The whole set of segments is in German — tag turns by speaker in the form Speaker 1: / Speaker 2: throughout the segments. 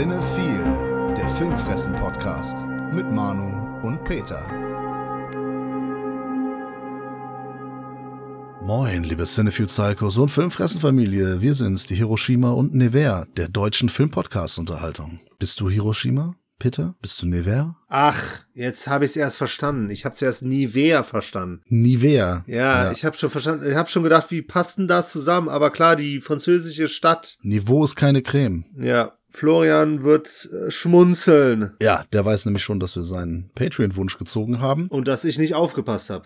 Speaker 1: Cinephile, der Filmfressen-Podcast mit Manu und Peter. Moin, liebe Cinephile Psychos und Filmfressenfamilie. Wir sind's, die Hiroshima und Nevers der deutschen Filmpodcast-Unterhaltung. Bist du Hiroshima? Peter? Bist du Nevers?
Speaker 2: Ach, jetzt habe ich es erst verstanden. Ich habe zuerst Nivea verstanden.
Speaker 1: Nivea.
Speaker 2: Ja, ja. ich habe schon verstanden. Ich habe schon gedacht, wie passt denn das zusammen? Aber klar, die französische Stadt.
Speaker 1: Niveau ist keine Creme.
Speaker 2: Ja, Florian wird äh, schmunzeln.
Speaker 1: Ja, der weiß nämlich schon, dass wir seinen Patreon-Wunsch gezogen haben.
Speaker 2: Und dass ich nicht aufgepasst habe.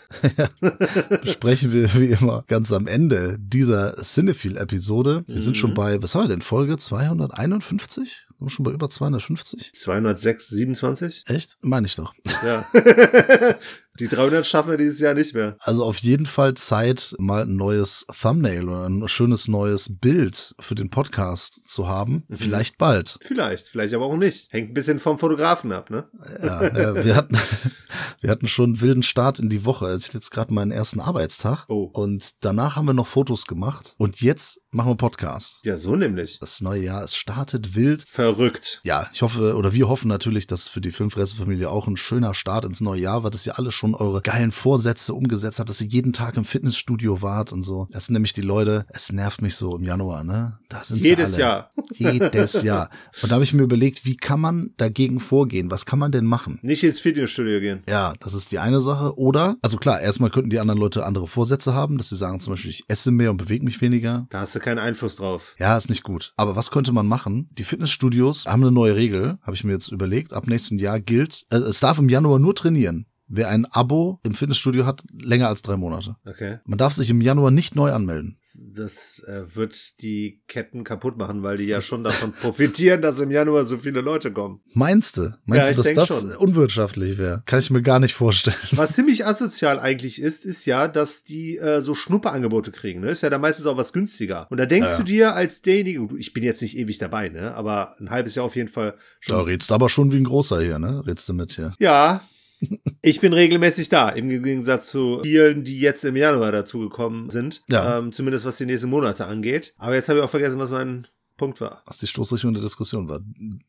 Speaker 1: Besprechen wir wie immer ganz am Ende dieser Cinephile-Episode. Wir mhm. sind schon bei, was haben wir denn, Folge 251? Sind wir schon bei über 250?
Speaker 2: 206, 27?
Speaker 1: Echt? Meine ich doch.
Speaker 2: Ja. Die 300 schaffen wir dieses Jahr nicht mehr.
Speaker 1: Also auf jeden Fall Zeit, mal ein neues Thumbnail oder ein schönes neues Bild für den Podcast zu haben. Mhm. Vielleicht bald.
Speaker 2: Vielleicht, vielleicht aber auch nicht. Hängt ein bisschen vom Fotografen ab, ne?
Speaker 1: Ja, äh, wir hatten, wir hatten schon einen wilden Start in die Woche. Ich jetzt gerade meinen ersten Arbeitstag.
Speaker 2: Oh.
Speaker 1: Und danach haben wir noch Fotos gemacht. Und jetzt machen wir Podcast.
Speaker 2: Ja, so nämlich.
Speaker 1: Das neue Jahr, es startet wild.
Speaker 2: Verrückt.
Speaker 1: Ja, ich hoffe, oder wir hoffen natürlich, dass für die Filmfressenfamilie auch ein schöner Start ins neue Jahr war, dass ihr alle schon schon eure geilen Vorsätze umgesetzt habt, dass ihr jeden Tag im Fitnessstudio wart und so. Das sind nämlich die Leute, es nervt mich so im Januar, ne?
Speaker 2: Da sind Jedes Jahr.
Speaker 1: Jedes Jahr. Und da habe ich mir überlegt, wie kann man dagegen vorgehen? Was kann man denn machen?
Speaker 2: Nicht ins Fitnessstudio gehen.
Speaker 1: Ja, das ist die eine Sache. Oder, also klar, erstmal könnten die anderen Leute andere Vorsätze haben, dass sie sagen zum Beispiel, ich esse mehr und bewege mich weniger.
Speaker 2: Da hast du keinen Einfluss drauf.
Speaker 1: Ja, ist nicht gut. Aber was könnte man machen? Die Fitnessstudios haben eine neue Regel, habe ich mir jetzt überlegt. Ab nächstem Jahr gilt, äh, es darf im Januar nur trainieren wer ein Abo im Fitnessstudio hat, länger als drei Monate.
Speaker 2: Okay.
Speaker 1: Man darf sich im Januar nicht neu anmelden.
Speaker 2: Das äh, wird die Ketten kaputt machen, weil die ja schon davon profitieren, dass im Januar so viele Leute kommen.
Speaker 1: Meinst du? Meinst ja, du, dass das schon. unwirtschaftlich wäre? Kann ich mir gar nicht vorstellen.
Speaker 2: Was ziemlich asozial eigentlich ist, ist ja, dass die äh, so Schnupperangebote kriegen. Ne? Ist ja da meistens auch was günstiger. Und da denkst ja. du dir als derjenige, ich bin jetzt nicht ewig dabei, ne? aber ein halbes Jahr auf jeden Fall
Speaker 1: schon. Da redst du aber schon wie ein großer hier, ne? Redst du mit hier.
Speaker 2: Ja, ich bin regelmäßig da, im Gegensatz zu vielen, die jetzt im Januar dazugekommen sind. Ja. Ähm, zumindest was die nächsten Monate angeht. Aber jetzt habe ich auch vergessen, was mein Punkt war.
Speaker 1: Was die Stoßrichtung der Diskussion war.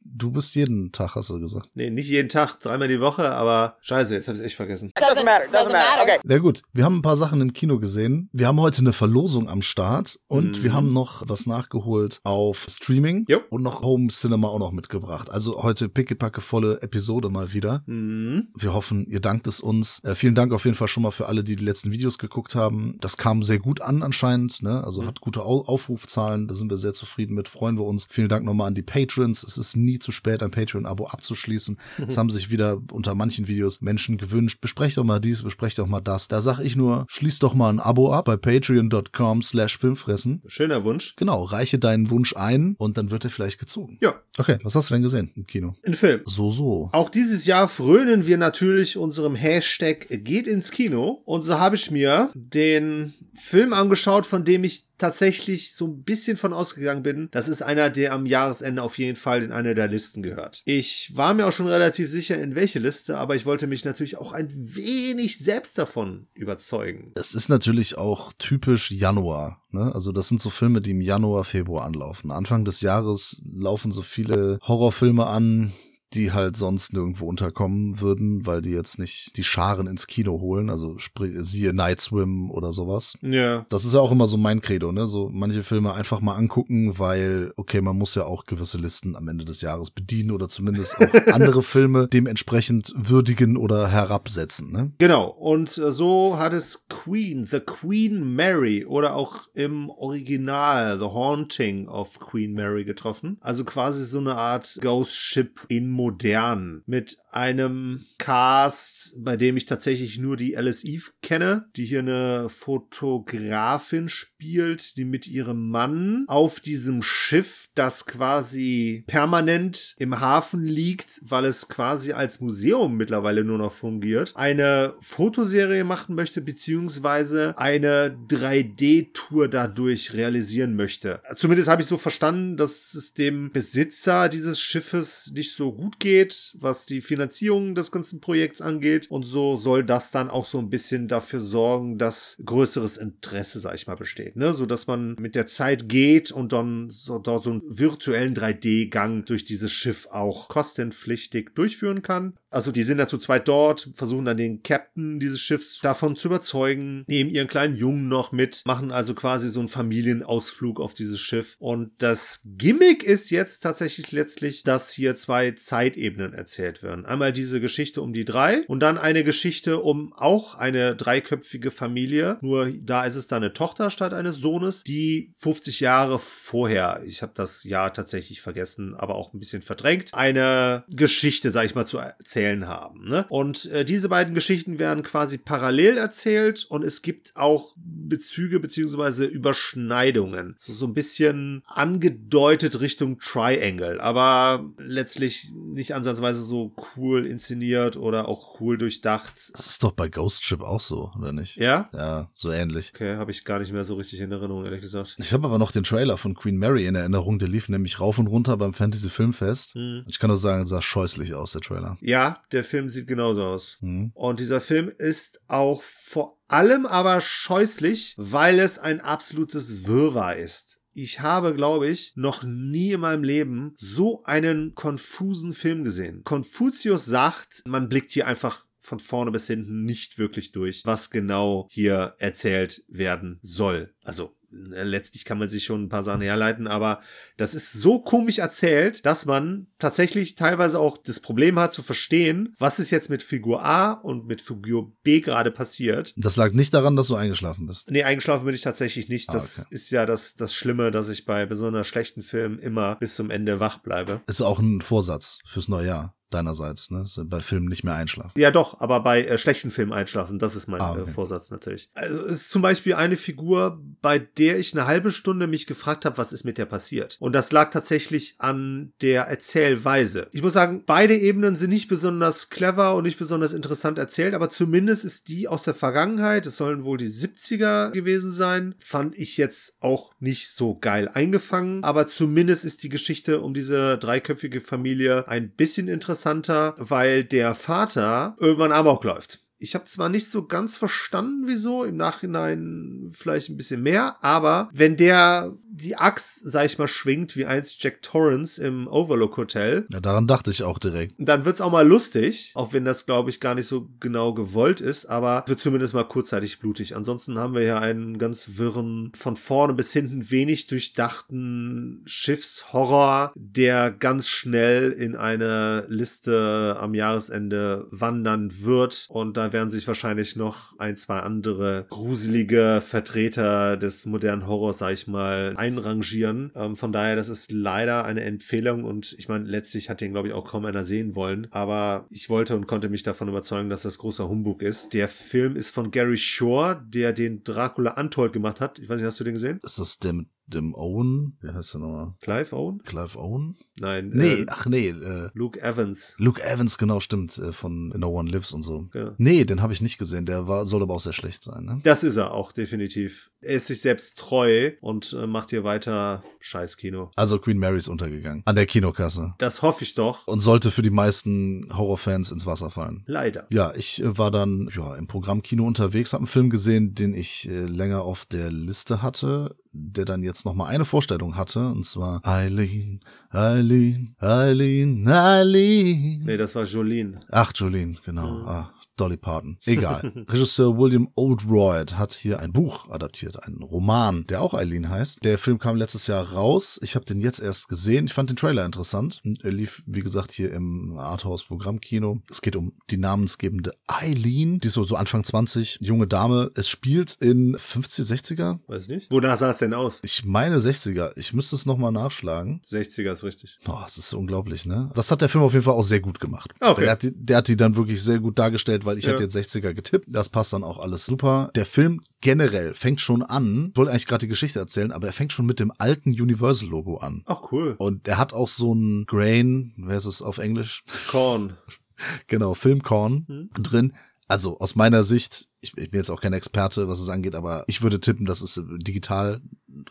Speaker 1: Du bist jeden Tag, hast du gesagt.
Speaker 2: Nee, nicht jeden Tag, dreimal die Woche, aber scheiße, jetzt habe ich echt vergessen.
Speaker 3: Doesn't matter, doesn't matter. Okay.
Speaker 1: Ja gut, wir haben ein paar Sachen im Kino gesehen. Wir haben heute eine Verlosung am Start und mhm. wir haben noch was nachgeholt auf Streaming
Speaker 2: jo.
Speaker 1: und noch Home Cinema auch noch mitgebracht. Also heute pickepacke volle Episode mal wieder.
Speaker 2: Mhm.
Speaker 1: Wir hoffen, ihr dankt es uns. Äh, vielen Dank auf jeden Fall schon mal für alle, die die letzten Videos geguckt haben. Das kam sehr gut an anscheinend, ne? Also mhm. hat gute Au Aufrufzahlen, da sind wir sehr zufrieden mit, freuen wir uns. Vielen Dank nochmal an die Patrons. Es ist nie zu spät, ein Patreon-Abo abzuschließen. Es haben sich wieder unter manchen Videos Menschen gewünscht. Besprecht doch mal dies, besprecht doch mal das. Da sag ich nur, schließ doch mal ein Abo ab bei patreon.com slash filmfressen.
Speaker 2: Schöner Wunsch.
Speaker 1: Genau, reiche deinen Wunsch ein und dann wird er vielleicht gezogen.
Speaker 2: Ja.
Speaker 1: Okay, was hast du denn gesehen im Kino?
Speaker 2: Ein Film.
Speaker 1: So, so.
Speaker 2: Auch dieses Jahr frönen wir natürlich unserem Hashtag geht ins Kino. Und so habe ich mir den Film angeschaut, von dem ich tatsächlich so ein bisschen von ausgegangen bin. Das ist einer, der am Jahresende auf jeden Fall in eine der Listen gehört. Ich war mir auch schon relativ sicher, in welche Liste, aber ich wollte mich natürlich auch ein wenig selbst davon überzeugen.
Speaker 1: Es ist natürlich auch typisch Januar. Ne? Also das sind so Filme, die im Januar, Februar anlaufen. Anfang des Jahres laufen so viele Horrorfilme an, die halt sonst nirgendwo unterkommen würden, weil die jetzt nicht die Scharen ins Kino holen, also siehe Night Swim oder sowas.
Speaker 2: Ja.
Speaker 1: Das ist ja auch immer so mein Credo, ne? So manche Filme einfach mal angucken, weil, okay, man muss ja auch gewisse Listen am Ende des Jahres bedienen oder zumindest auch andere Filme dementsprechend würdigen oder herabsetzen, ne?
Speaker 2: Genau. Und äh, so hat es Queen, The Queen Mary oder auch im Original The Haunting of Queen Mary getroffen. Also quasi so eine Art Ghost Ship in modern mit einem Cast, bei dem ich tatsächlich nur die Alice Eve kenne, die hier eine Fotografin spielt, die mit ihrem Mann auf diesem Schiff, das quasi permanent im Hafen liegt, weil es quasi als Museum mittlerweile nur noch fungiert, eine Fotoserie machen möchte, beziehungsweise eine 3D-Tour dadurch realisieren möchte. Zumindest habe ich so verstanden, dass es dem Besitzer dieses Schiffes nicht so gut gut geht, was die Finanzierung des ganzen Projekts angeht. Und so soll das dann auch so ein bisschen dafür sorgen, dass größeres Interesse, sag ich mal, besteht. Ne? So dass man mit der Zeit geht und dann so, dort so einen virtuellen 3D-Gang durch dieses Schiff auch kostenpflichtig durchführen kann. Also die sind dazu zweit dort, versuchen dann den Captain dieses Schiffs davon zu überzeugen, nehmen ihren kleinen Jungen noch mit, machen also quasi so einen Familienausflug auf dieses Schiff. Und das Gimmick ist jetzt tatsächlich letztlich, dass hier zwei Zeitebenen erzählt werden. Einmal diese Geschichte um die drei und dann eine Geschichte um auch eine dreiköpfige Familie. Nur da ist es dann eine Tochter statt eines Sohnes, die 50 Jahre vorher, ich habe das Jahr tatsächlich vergessen, aber auch ein bisschen verdrängt, eine Geschichte, sag ich mal, zu erzählen erzählen haben. Ne? Und äh, diese beiden Geschichten werden quasi parallel erzählt und es gibt auch Bezüge beziehungsweise Überschneidungen. So, so ein bisschen angedeutet Richtung Triangle, aber letztlich nicht ansatzweise so cool inszeniert oder auch cool durchdacht.
Speaker 1: Das ist doch bei Ghost Ship auch so, oder nicht?
Speaker 2: Ja?
Speaker 1: Ja, so ähnlich.
Speaker 2: Okay, habe ich gar nicht mehr so richtig in Erinnerung, ehrlich gesagt.
Speaker 1: Ich habe aber noch den Trailer von Queen Mary in Erinnerung, der lief nämlich rauf und runter beim Fantasy Filmfest.
Speaker 2: Hm.
Speaker 1: Ich kann nur sagen, sah scheußlich aus, der Trailer.
Speaker 2: Ja, der Film sieht genauso aus.
Speaker 1: Mhm.
Speaker 2: Und dieser Film ist auch vor allem aber scheußlich, weil es ein absolutes Wirrwarr ist. Ich habe, glaube ich, noch nie in meinem Leben so einen konfusen Film gesehen. Konfuzius sagt, man blickt hier einfach von vorne bis hinten nicht wirklich durch, was genau hier erzählt werden soll. Also letztlich kann man sich schon ein paar Sachen herleiten, aber das ist so komisch erzählt, dass man tatsächlich teilweise auch das Problem hat zu verstehen, was ist jetzt mit Figur A und mit Figur B gerade passiert.
Speaker 1: Das lag nicht daran, dass du eingeschlafen bist.
Speaker 2: Nee, eingeschlafen bin ich tatsächlich nicht.
Speaker 1: Ah,
Speaker 2: Das
Speaker 1: okay.
Speaker 2: ist ja das, das Schlimme, dass ich bei besonders schlechten Filmen immer bis zum Ende wach bleibe.
Speaker 1: Ist auch ein Vorsatz fürs neue Jahr deinerseits, ne? Bei Filmen nicht mehr einschlafen.
Speaker 2: Ja, doch, aber bei äh, schlechten Filmen einschlafen, das ist mein
Speaker 1: Ah, okay.
Speaker 2: äh, Vorsatz natürlich. Also es ist zum Beispiel eine Figur, bei der ich eine halbe Stunde mich gefragt habe, was ist mit der passiert. Und das lag tatsächlich an der Erzählweise. Ich muss sagen, beide Ebenen sind nicht besonders clever und nicht besonders interessant erzählt, aber zumindest ist die aus der Vergangenheit, es sollen wohl die 70er gewesen sein, fand ich jetzt auch nicht so geil eingefangen. Aber zumindest ist die Geschichte um diese dreiköpfige Familie ein bisschen interessanter, weil der Vater irgendwann Amok läuft. Ich habe zwar nicht so ganz verstanden, wieso, im Nachhinein vielleicht ein bisschen mehr, aber wenn der die Axt, sag ich mal, schwingt, wie einst Jack Torrance im Overlook Hotel,
Speaker 1: Ja, daran dachte ich auch direkt.
Speaker 2: dann wird's auch mal lustig, auch wenn das, glaube ich, gar nicht so genau gewollt ist, aber wird zumindest mal kurzzeitig blutig. Ansonsten haben wir hier einen ganz wirren, von vorne bis hinten wenig durchdachten Schiffshorror, der ganz schnell in eine Liste am Jahresende wandern wird. Und werden sich wahrscheinlich noch ein, zwei andere gruselige Vertreter des modernen Horrors, sag ich mal, einrangieren. Ähm, von daher, das ist leider eine Empfehlung und ich meine, letztlich hat den, glaube ich, auch kaum einer sehen wollen. Aber ich wollte und konnte mich davon überzeugen, dass das großer Humbug ist. Der Film ist von Gary Shore, der den Dracula Untold gemacht hat. Ich weiß nicht, hast du den gesehen?
Speaker 1: Ist das der mit dem Owen? Wie heißt der nochmal?
Speaker 2: Clive Owen?
Speaker 1: Clive Owen?
Speaker 2: Nein.
Speaker 1: Nee,
Speaker 2: äh,
Speaker 1: ach nee, äh,
Speaker 2: Luke Evans.
Speaker 1: Luke Evans, genau, stimmt, äh, von No One Lives und so.
Speaker 2: Genau.
Speaker 1: Nee, den habe ich nicht gesehen. Der war, soll aber auch sehr schlecht sein, ne?
Speaker 2: Das ist er auch, definitiv. Er ist sich selbst treu und äh, macht hier weiter Scheißkino.
Speaker 1: Also Queen Mary ist untergegangen. An der Kinokasse.
Speaker 2: Das hoffe ich doch.
Speaker 1: Und sollte für die meisten Horrorfans ins Wasser fallen.
Speaker 2: Leider.
Speaker 1: Ja, ich äh, war dann ja im Programmkino unterwegs, habe einen Film gesehen, den ich äh, länger auf der Liste hatte, der dann jetzt noch mal eine Vorstellung hatte, und zwar Eileen, Eileen, Eileen, Eileen.
Speaker 2: Nee, das war Jolene.
Speaker 1: Ach, Jolene, genau.
Speaker 2: Mhm.
Speaker 1: Ah, Dolly Parton. Egal. Regisseur William Oldroyd hat hier ein Buch adaptiert, einen Roman, der auch Eileen heißt. Der Film kam letztes Jahr raus. Ich habe den jetzt erst gesehen. Ich fand den Trailer interessant. Er lief, wie gesagt, hier im Arthouse-Programmkino. Es geht um die namensgebende Eileen. Die ist so, so Anfang 20, junge Dame. Es spielt in 50, 60er.
Speaker 2: Weiß nicht. Wonach sah es denn aus?
Speaker 1: Ich meine 60er. Ich müsste es nochmal nachschlagen.
Speaker 2: 60er ist richtig.
Speaker 1: Boah, das ist unglaublich, ne? Das hat der Film auf jeden Fall auch sehr gut gemacht.
Speaker 2: Okay.
Speaker 1: Der, hat die, der hat die dann wirklich sehr gut dargestellt, weil ich
Speaker 2: Ja.
Speaker 1: hätte jetzt 60er getippt. Das passt dann auch alles super. Der Film generell fängt schon an, ich wollte eigentlich gerade die Geschichte erzählen, aber er fängt schon mit dem alten Universal-Logo an.
Speaker 2: Ach, cool.
Speaker 1: Und er hat auch so ein Grain, wer ist es auf Englisch?
Speaker 2: Korn.
Speaker 1: Genau, Filmkorn
Speaker 2: Hm.
Speaker 1: drin. Also aus meiner Sicht, ich, ich bin jetzt auch kein Experte, was es angeht, aber ich würde tippen, das ist äh, digital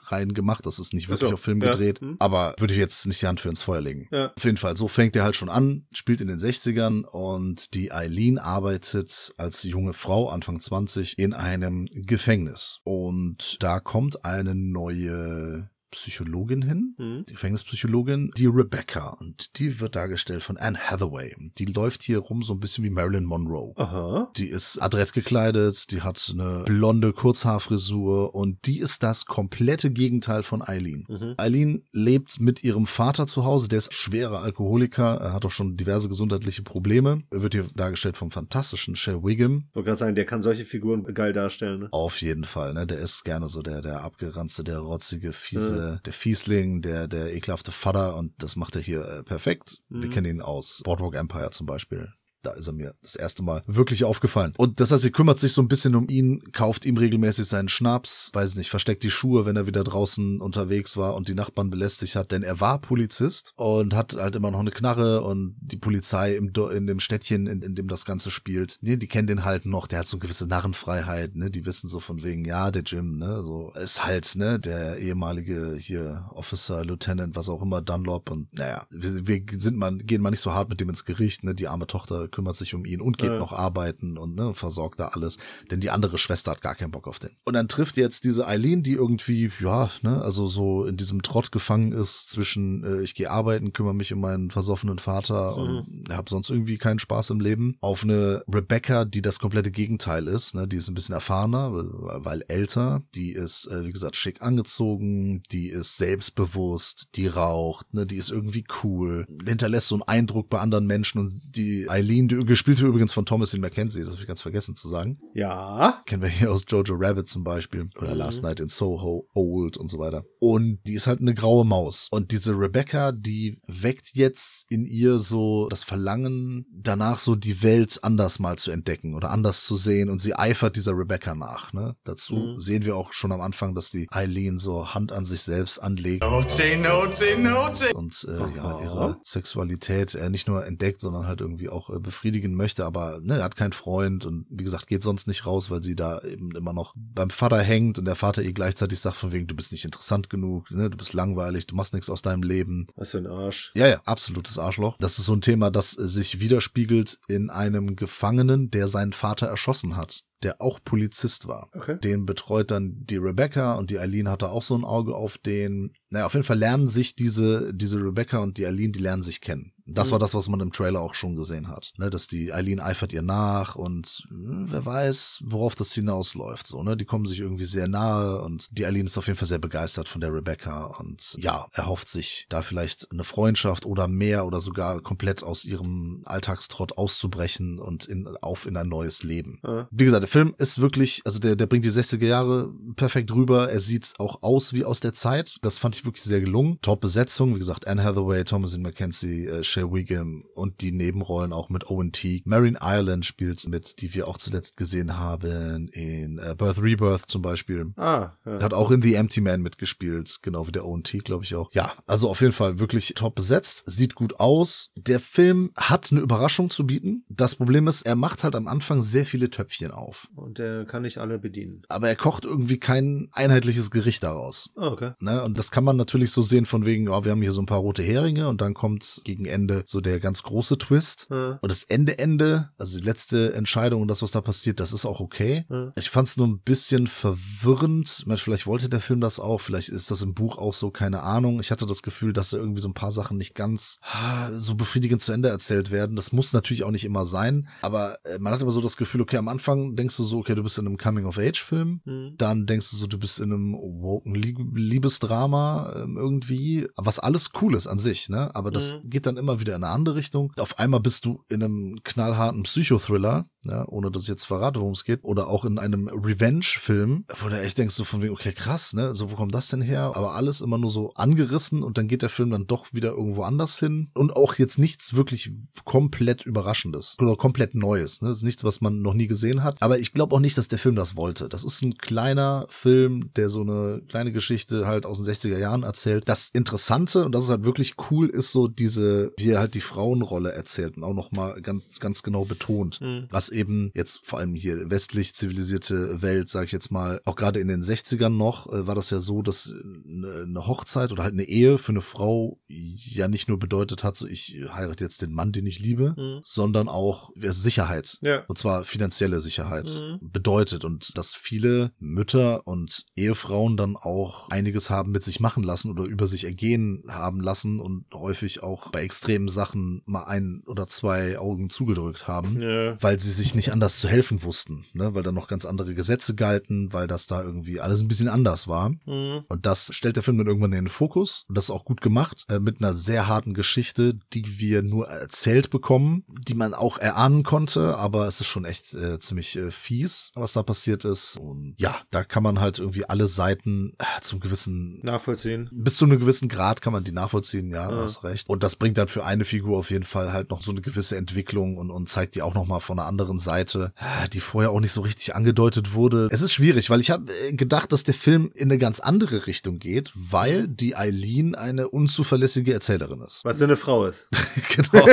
Speaker 1: rein gemacht. Das ist nicht wirklich
Speaker 2: so,
Speaker 1: auf Film
Speaker 2: ja.
Speaker 1: gedreht.
Speaker 2: Hm.
Speaker 1: Aber würde ich jetzt nicht die Hand für ins Feuer legen.
Speaker 2: Ja.
Speaker 1: Auf jeden Fall, so fängt er halt schon an, spielt in den 60ern und die Eileen arbeitet als junge Frau, Anfang 20, in einem Gefängnis. Und da kommt eine neue Psychologin hin,
Speaker 2: Mhm.
Speaker 1: die Gefängnispsychologin, die Rebecca. Und die wird dargestellt von Anne Hathaway. Die läuft hier rum so ein bisschen wie Marilyn Monroe.
Speaker 2: Aha.
Speaker 1: Die ist adrett gekleidet, die hat eine blonde Kurzhaarfrisur und die ist das komplette Gegenteil von Eileen.
Speaker 2: Mhm.
Speaker 1: Eileen lebt mit ihrem Vater zu Hause, der ist schwerer Alkoholiker, er hat auch schon diverse gesundheitliche Probleme. Er wird hier dargestellt vom fantastischen Shea Wiggum.
Speaker 2: Ich wollte gerade sagen, der kann solche Figuren geil darstellen. Ne?
Speaker 1: Auf jeden Fall, ne? Der ist gerne so der, der abgeranzte, der rotzige, fiese, der Fiesling, der, der ekelhafte Vater und das macht er hier äh, perfekt. Wir
Speaker 2: Mhm.
Speaker 1: kennen ihn aus Boardwalk Empire zum Beispiel. Da ist er mir das erste Mal wirklich aufgefallen. Und das heißt, sie kümmert sich so ein bisschen um ihn, kauft ihm regelmäßig seinen Schnaps, weiß nicht, versteckt die Schuhe, wenn er wieder draußen unterwegs war und die Nachbarn belästigt hat, denn er war Polizist und hat halt immer noch eine Knarre und die Polizei im, in dem Städtchen, in, in dem das Ganze spielt, ne, die kennen den halt noch, der hat so eine gewisse Narrenfreiheit, ne, die wissen so von wegen, ja, der Jim, ne, so, ist halt, ne, der ehemalige hier Officer, Lieutenant, was auch immer, Dunlop und naja, wir, wir sind mal, gehen mal nicht so hart mit dem ins Gericht, ne, die arme Tochter kümmert sich um ihn und geht
Speaker 2: Ja.
Speaker 1: noch arbeiten und ne, versorgt da alles, denn die andere Schwester hat gar keinen Bock auf den. Und dann trifft jetzt diese Eileen, die irgendwie, ja, ne, also so in diesem Trott gefangen ist zwischen, äh, ich gehe arbeiten, kümmere mich um meinen versoffenen Vater und habe sonst irgendwie keinen Spaß im Leben, auf eine Rebecca, die das komplette Gegenteil ist, ne, die ist ein bisschen erfahrener, weil, weil älter, die ist, äh, wie gesagt, schick angezogen, die ist selbstbewusst, die raucht, ne, die ist irgendwie cool, hinterlässt so einen Eindruck bei anderen Menschen und die Eileen, die gespielt wird übrigens von Thomasin McKenzie, das habe ich ganz vergessen zu sagen.
Speaker 2: Ja.
Speaker 1: Kennen wir hier aus Jojo Rabbit zum Beispiel. Oder
Speaker 2: Mhm.
Speaker 1: Last Night in Soho, Old und so weiter. Und die ist halt eine graue Maus. Und diese Rebecca, die weckt jetzt in ihr so das Verlangen, danach so die Welt anders mal zu entdecken oder anders zu sehen. Und sie eifert dieser Rebecca nach. Ne? Dazu
Speaker 2: Mhm.
Speaker 1: sehen wir auch schon am Anfang, dass die Eileen so Hand an sich selbst anlegt
Speaker 3: Naughty, naughty, naughty.
Speaker 1: und äh, ja, ihre Sexualität äh, nicht nur entdeckt, sondern halt irgendwie auch äh, befriedigen möchte, aber ne, er hat keinen Freund und wie gesagt, geht sonst nicht raus, weil sie da eben immer noch beim Vater hängt und der Vater ihr gleichzeitig sagt von wegen, du bist nicht interessant genug, ne, du bist langweilig, du machst nichts aus deinem Leben.
Speaker 2: Was für ein Arsch.
Speaker 1: Ja, ja, absolutes Arschloch. Das ist so ein Thema, das sich widerspiegelt in einem Gefangenen, der seinen Vater erschossen hat, der auch Polizist war.
Speaker 2: Okay.
Speaker 1: Den betreut dann die Rebecca und die Eileen hatte auch so ein Auge auf den. Naja, auf jeden Fall lernen sich diese, diese Rebecca und die Eileen, die lernen sich kennen. Das
Speaker 2: Mhm.
Speaker 1: war das, was man im Trailer auch schon gesehen hat. Ne, dass die Eileen eifert ihr nach und hm, wer weiß, worauf das hinausläuft. So, ne? Die kommen sich irgendwie sehr nahe und die Eileen ist auf jeden Fall sehr begeistert von der Rebecca und ja, erhofft sich da vielleicht eine Freundschaft oder mehr oder sogar komplett aus ihrem Alltagstrott auszubrechen und in, auf in ein neues Leben.
Speaker 2: Ah.
Speaker 1: Wie gesagt, der Film ist wirklich, also der, der bringt die 60er Jahre perfekt rüber. Er sieht auch aus wie aus der Zeit. Das fand ich wirklich sehr gelungen. Top-Besetzung, wie gesagt, Anne Hathaway, Thomasin McKenzie, äh, Shea Wiggum und die Nebenrollen auch mit Owen Teague. Marion Ireland spielt mit, die wir auch zuletzt gesehen haben in äh, Birth Rebirth zum Beispiel.
Speaker 2: Ah, ja.
Speaker 1: Hat auch in The Empty Man mitgespielt, genau wie der Owen Teague, glaube ich auch. Ja, also auf jeden Fall wirklich top besetzt, sieht gut aus. Der Film hat eine Überraschung zu bieten. Das Problem ist, er macht halt am Anfang sehr viele Töpfchen auf.
Speaker 2: Und der kann nicht alle bedienen.
Speaker 1: Aber er kocht irgendwie kein einheitliches Gericht daraus.
Speaker 2: Ah, okay.
Speaker 1: Ne? Und das kann man natürlich so sehen von wegen, ja, wir haben hier so ein paar rote Heringe und dann kommt gegen Ende so der ganz große Twist.
Speaker 2: Ah,
Speaker 1: Und das Ende, Ende, also die letzte Entscheidung und das, was da passiert, das ist auch okay.
Speaker 2: ah.
Speaker 1: Ich fand es nur ein bisschen verwirrend. Ich meine, vielleicht wollte der Film das auch, vielleicht ist das im Buch auch so, keine Ahnung. Ich hatte das Gefühl, dass da irgendwie so ein paar Sachen nicht ganz ah, so befriedigend zu Ende erzählt werden. Das muss natürlich auch nicht immer sein, aber äh, man hat immer so das Gefühl, okay, am Anfang denkst du so, okay, du bist in einem Coming-of-Age-Film.
Speaker 2: Hm.
Speaker 1: Dann denkst du so, du bist in einem woken Lieb Liebesdrama ähm, irgendwie, was alles cool ist an sich, ne? Aber das
Speaker 2: Mhm.
Speaker 1: geht dann immer wieder in eine andere Richtung. Auf einmal bist du in einem knallharten Psychothriller, ja, ohne dass ich jetzt verrate, worum es geht, oder auch in einem Revenge-Film, wo du echt denkst so von wegen, okay, krass, ne? So, wo kommt das denn her? Aber alles immer nur so angerissen und dann geht der Film dann doch wieder irgendwo anders hin. Und auch jetzt nichts wirklich komplett Überraschendes oder komplett Neues, ne? Das ist nichts, was man noch nie gesehen hat. Aber ich glaube auch nicht, dass der Film das wollte. Das ist ein kleiner Film, der so eine kleine Geschichte halt aus den 60er Jahren erzählt. Das Interessante, und das ist halt wirklich cool, ist so diese, er halt die Frauenrolle erzählt und auch nochmal ganz, ganz genau betont,
Speaker 2: Mhm.
Speaker 1: was eben jetzt vor allem hier westlich zivilisierte Welt, sage ich jetzt mal, auch gerade in den 60ern noch, äh, war das ja so, dass eine, eine Hochzeit oder halt eine Ehe für eine Frau ja nicht nur bedeutet hat, so ich heirate jetzt den Mann, den ich liebe,
Speaker 2: Mhm.
Speaker 1: sondern auch äh, Sicherheit.
Speaker 2: Ja.
Speaker 1: Und zwar finanzielle Sicherheit
Speaker 2: Mhm.
Speaker 1: bedeutet und dass viele Mütter und Ehefrauen dann auch einiges haben mit sich machen lassen oder über sich ergehen haben lassen und häufig auch bei extremen Sachen mal ein oder zwei Augen zugedrückt haben.
Speaker 2: Ja.
Speaker 1: Weil sie sich nicht anders zu helfen wussten, ne? weil da noch ganz andere Gesetze galten, weil das da irgendwie alles ein bisschen anders war.
Speaker 2: Mhm.
Speaker 1: Und das stellt der Film dann irgendwann in den Fokus. Und das ist auch gut gemacht, äh, mit einer sehr harten Geschichte, die wir nur erzählt bekommen, die man auch erahnen konnte, aber es ist schon echt äh, ziemlich äh, fies, was da passiert ist. Und ja, da kann man halt irgendwie alle Seiten äh, zum gewissen
Speaker 2: Nachvollziehen.
Speaker 1: bis zu einem gewissen Grad kann man die nachvollziehen, ja,
Speaker 2: Ja.
Speaker 1: hast recht. Und das bringt dann für eine Figur auf jeden Fall halt noch so eine gewisse Entwicklung und, und zeigt die auch noch mal von einer anderen Seite, die vorher auch nicht so richtig angedeutet wurde. Es ist schwierig, weil ich habe gedacht, dass der Film in eine ganz andere Richtung geht, weil die Eileen eine unzuverlässige Erzählerin ist.
Speaker 2: Was eine Frau ist.
Speaker 1: genau,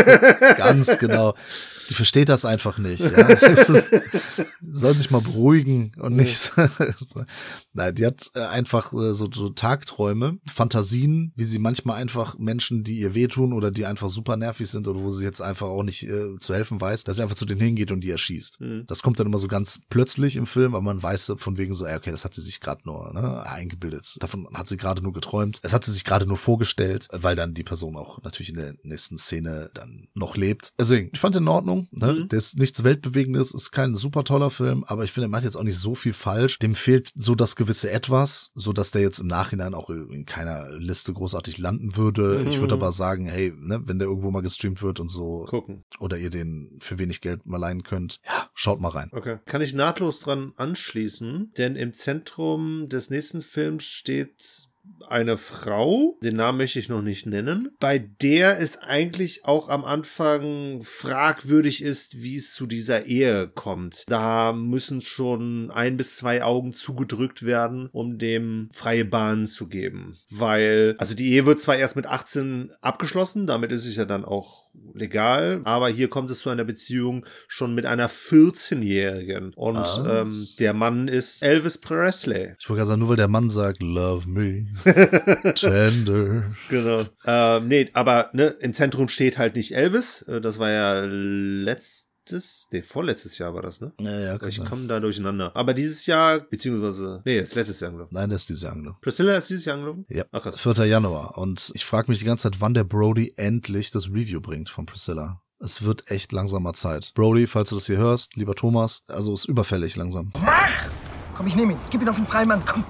Speaker 1: ganz genau. Die versteht das einfach nicht. Ja. Soll sich mal beruhigen und nicht. Nein, die hat äh, einfach äh, so, so Tagträume, Fantasien, wie sie manchmal einfach Menschen, die ihr wehtun oder die einfach super nervig sind oder wo sie jetzt einfach auch nicht äh, zu helfen weiß, dass sie einfach zu denen hingeht und die erschießt.
Speaker 2: Mhm.
Speaker 1: Das kommt dann immer so ganz plötzlich im Film, aber man weiß von wegen so, ey, okay, das hat sie sich gerade nur ne, eingebildet. Davon hat sie gerade nur geträumt. Es hat sie sich gerade nur vorgestellt, weil dann die Person auch natürlich in der nächsten Szene dann noch lebt. Deswegen, ich fand in Ordnung. Ne?
Speaker 2: Mhm.
Speaker 1: Der ist nichts Weltbewegendes, ist kein super toller Film, aber ich finde, er macht jetzt auch nicht so viel falsch. Dem fehlt so das gewisse Etwas, so dass der jetzt im Nachhinein auch in keiner Liste großartig landen würde. Ich würde
Speaker 2: Mhm.
Speaker 1: aber sagen, hey, ne, wenn der irgendwo mal gestreamt wird und so,
Speaker 2: Gucken.
Speaker 1: oder ihr den für wenig Geld mal leihen könnt, ja, schaut mal rein.
Speaker 2: Okay. Kann ich nahtlos dran anschließen, denn im Zentrum des nächsten Films steht eine Frau, den Namen möchte ich noch nicht nennen, bei der es eigentlich auch am Anfang fragwürdig ist, wie es zu dieser Ehe kommt. Da müssen schon ein bis zwei Augen zugedrückt werden, um dem freie Bahn zu geben. Weil, also die Ehe wird zwar erst mit 18 abgeschlossen, damit ist es ja dann auch legal, aber hier kommt es zu einer Beziehung schon mit einer 14-Jährigen. Und
Speaker 1: Ah.
Speaker 2: ähm, der Mann ist Elvis Presley.
Speaker 1: Ich wollte gerade sagen, nur weil der Mann sagt, love me, tender.
Speaker 2: Genau. Ähm, nee, aber ne, im Zentrum steht halt nicht Elvis. Äh, Das war ja letztes, nee, vorletztes Jahr war das, ne?
Speaker 1: Ja, ja, kann
Speaker 2: Ich komme da durcheinander. Aber dieses Jahr, beziehungsweise, nee, ist letztes Jahr angelaufen.
Speaker 1: Nein, das ist dieses Jahr angelaufen.
Speaker 2: Priscilla ist dieses Jahr angelaufen?
Speaker 1: Ja,
Speaker 2: Ach, krass.
Speaker 1: 4. Januar. Und ich frage mich die ganze Zeit, wann der Brody endlich das Review bringt von Priscilla. Es wird echt langsamer Zeit. Brody, falls du das hier hörst, lieber Thomas, also ist überfällig langsam.
Speaker 4: Komm, ich nehme ihn. Gib ihn auf den Freimann, komm.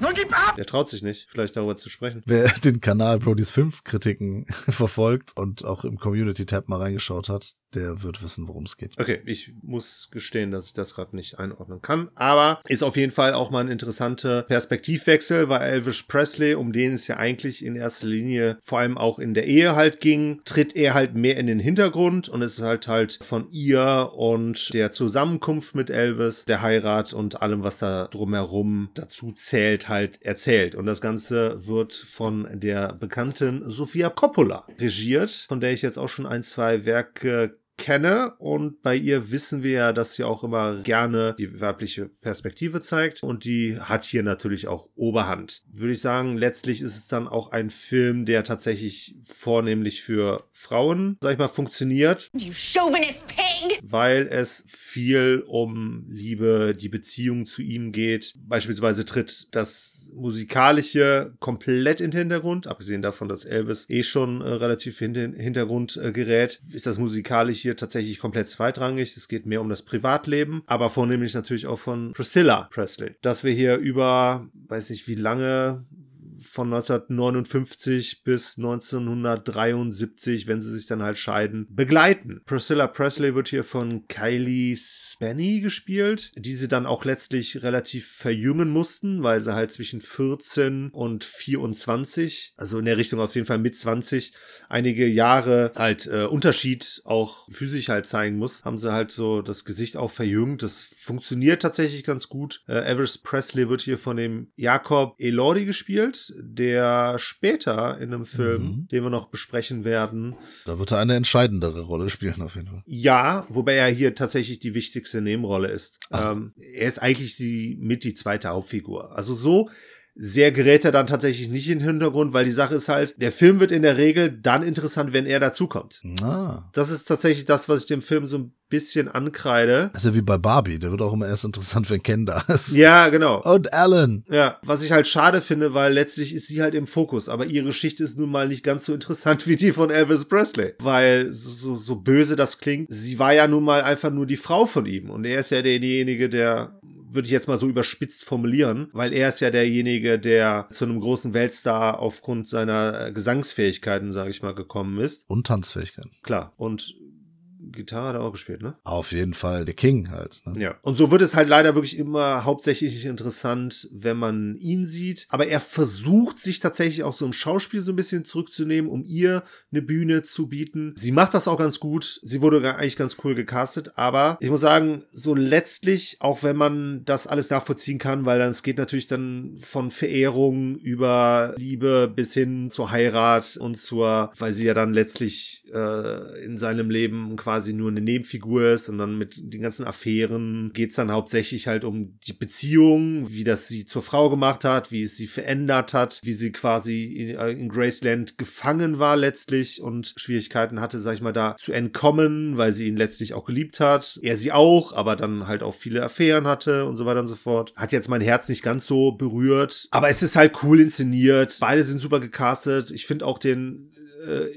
Speaker 4: Nun gib ab!
Speaker 2: Der traut sich nicht, vielleicht darüber zu sprechen.
Speaker 1: Wer den Kanal Brodys Filmkritiken verfolgt und auch im Community-Tab mal reingeschaut hat, der wird wissen, worum es geht.
Speaker 2: Okay, ich muss gestehen, dass ich das gerade nicht einordnen kann. Aber ist auf jeden Fall auch mal ein interessanter Perspektivwechsel, weil Elvis Presley, um den es ja eigentlich in erster Linie vor allem auch in der Ehe halt ging, tritt er halt mehr in den Hintergrund und ist halt halt von ihr und der Zusammenkunft mit Elvis, der Heirat und allem, was da drumherum dazu zählt, halt erzählt. Und das Ganze wird von der bekannten Sofia Coppola regiert, von der ich jetzt auch schon ein, zwei Werke kenne und bei ihr wissen wir ja, dass sie auch immer gerne die weibliche Perspektive zeigt und die hat hier natürlich auch Oberhand. Würde ich sagen, letztlich ist es dann auch ein Film, der tatsächlich vornehmlich für Frauen, sag ich mal, funktioniert,
Speaker 5: You chauvinist pig!
Speaker 2: weil es viel um Liebe, die Beziehung zu ihm geht. Beispielsweise tritt das Musikalische komplett in den Hintergrund, abgesehen davon, dass Elvis eh schon äh, relativ in den Hintergrund äh, gerät, ist das Musikalische hier tatsächlich komplett zweitrangig. Es geht mehr um das Privatleben, aber vornehmlich natürlich auch von Priscilla Presley. Dass wir hier über, weiß nicht wie lange, von 1959 bis 1973, wenn sie sich dann halt scheiden, begleiten. Priscilla Presley wird hier von Kylie Spenny gespielt, die sie dann auch letztlich relativ verjüngen mussten, weil sie halt zwischen 14 und 24, also in der Richtung auf jeden Fall mit 20, einige Jahre halt äh, Unterschied auch physisch halt zeigen muss, haben sie halt so das Gesicht auch verjüngt. Das funktioniert tatsächlich ganz gut. Äh, Elvis Presley wird hier von dem Jakob Elordi gespielt. Der später in einem Film,
Speaker 1: Mhm.
Speaker 2: den wir noch besprechen werden,
Speaker 1: Da wird er eine entscheidendere Rolle spielen, auf jeden Fall.
Speaker 2: ja, wobei er hier tatsächlich die wichtigste Nebenrolle ist.
Speaker 1: Ach.
Speaker 2: Ähm, er ist eigentlich die, mit die zweite Hauptfigur. Also so sehr gerät er dann tatsächlich nicht in den Hintergrund, weil die Sache ist halt, der Film wird in der Regel dann interessant, wenn er dazukommt.
Speaker 1: Ah.
Speaker 2: Das ist tatsächlich das, was ich dem Film so ein bisschen ankreide.
Speaker 1: Das ist ja wie bei Barbie. Der wird auch immer erst interessant, wenn Ken da ist.
Speaker 2: Ja, genau.
Speaker 1: Und Alan.
Speaker 2: Ja, was ich halt schade finde, weil letztlich ist sie halt im Fokus, aber ihre Geschichte ist nun mal nicht ganz so interessant wie die von Elvis Presley. Weil, so, so, so böse das klingt, sie war ja nun mal einfach nur die Frau von ihm und er ist ja derjenige, der würde ich jetzt mal so überspitzt formulieren, weil er ist ja derjenige, der zu einem großen Weltstar aufgrund seiner äh, Gesangsfähigkeiten, sage ich mal, gekommen ist.
Speaker 1: Und Tanzfähigkeit.
Speaker 2: Klar. Und Gitarre hat er auch gespielt, ne?
Speaker 1: Auf jeden Fall der King halt. Ne?
Speaker 2: Ja. Und so wird es halt leider wirklich immer hauptsächlich interessant, wenn man ihn sieht. Aber er versucht sich tatsächlich auch so im Schauspiel so ein bisschen zurückzunehmen, um ihr eine Bühne zu bieten. Sie macht das auch ganz gut. Sie wurde eigentlich ganz cool gecastet. Aber ich muss sagen, so letztlich, auch wenn man das alles nachvollziehen kann, weil dann es geht natürlich dann von Verehrung über Liebe bis hin zur Heirat und zur, weil sie ja dann letztlich äh, in seinem Leben quasi nur eine Nebenfigur ist und dann mit den ganzen Affären geht's dann hauptsächlich halt um die Beziehung, wie das sie zur Frau gemacht hat, wie es sie verändert hat, wie sie quasi in, äh, in Graceland gefangen war letztlich und Schwierigkeiten hatte, sag ich mal, da zu entkommen, weil sie ihn letztlich auch geliebt hat. Er sie auch, aber dann halt auch viele Affären hatte und so weiter und so fort. Hat jetzt mein Herz nicht ganz so berührt, aber es ist halt cool inszeniert. Beide sind super gecastet. Ich finde auch den äh,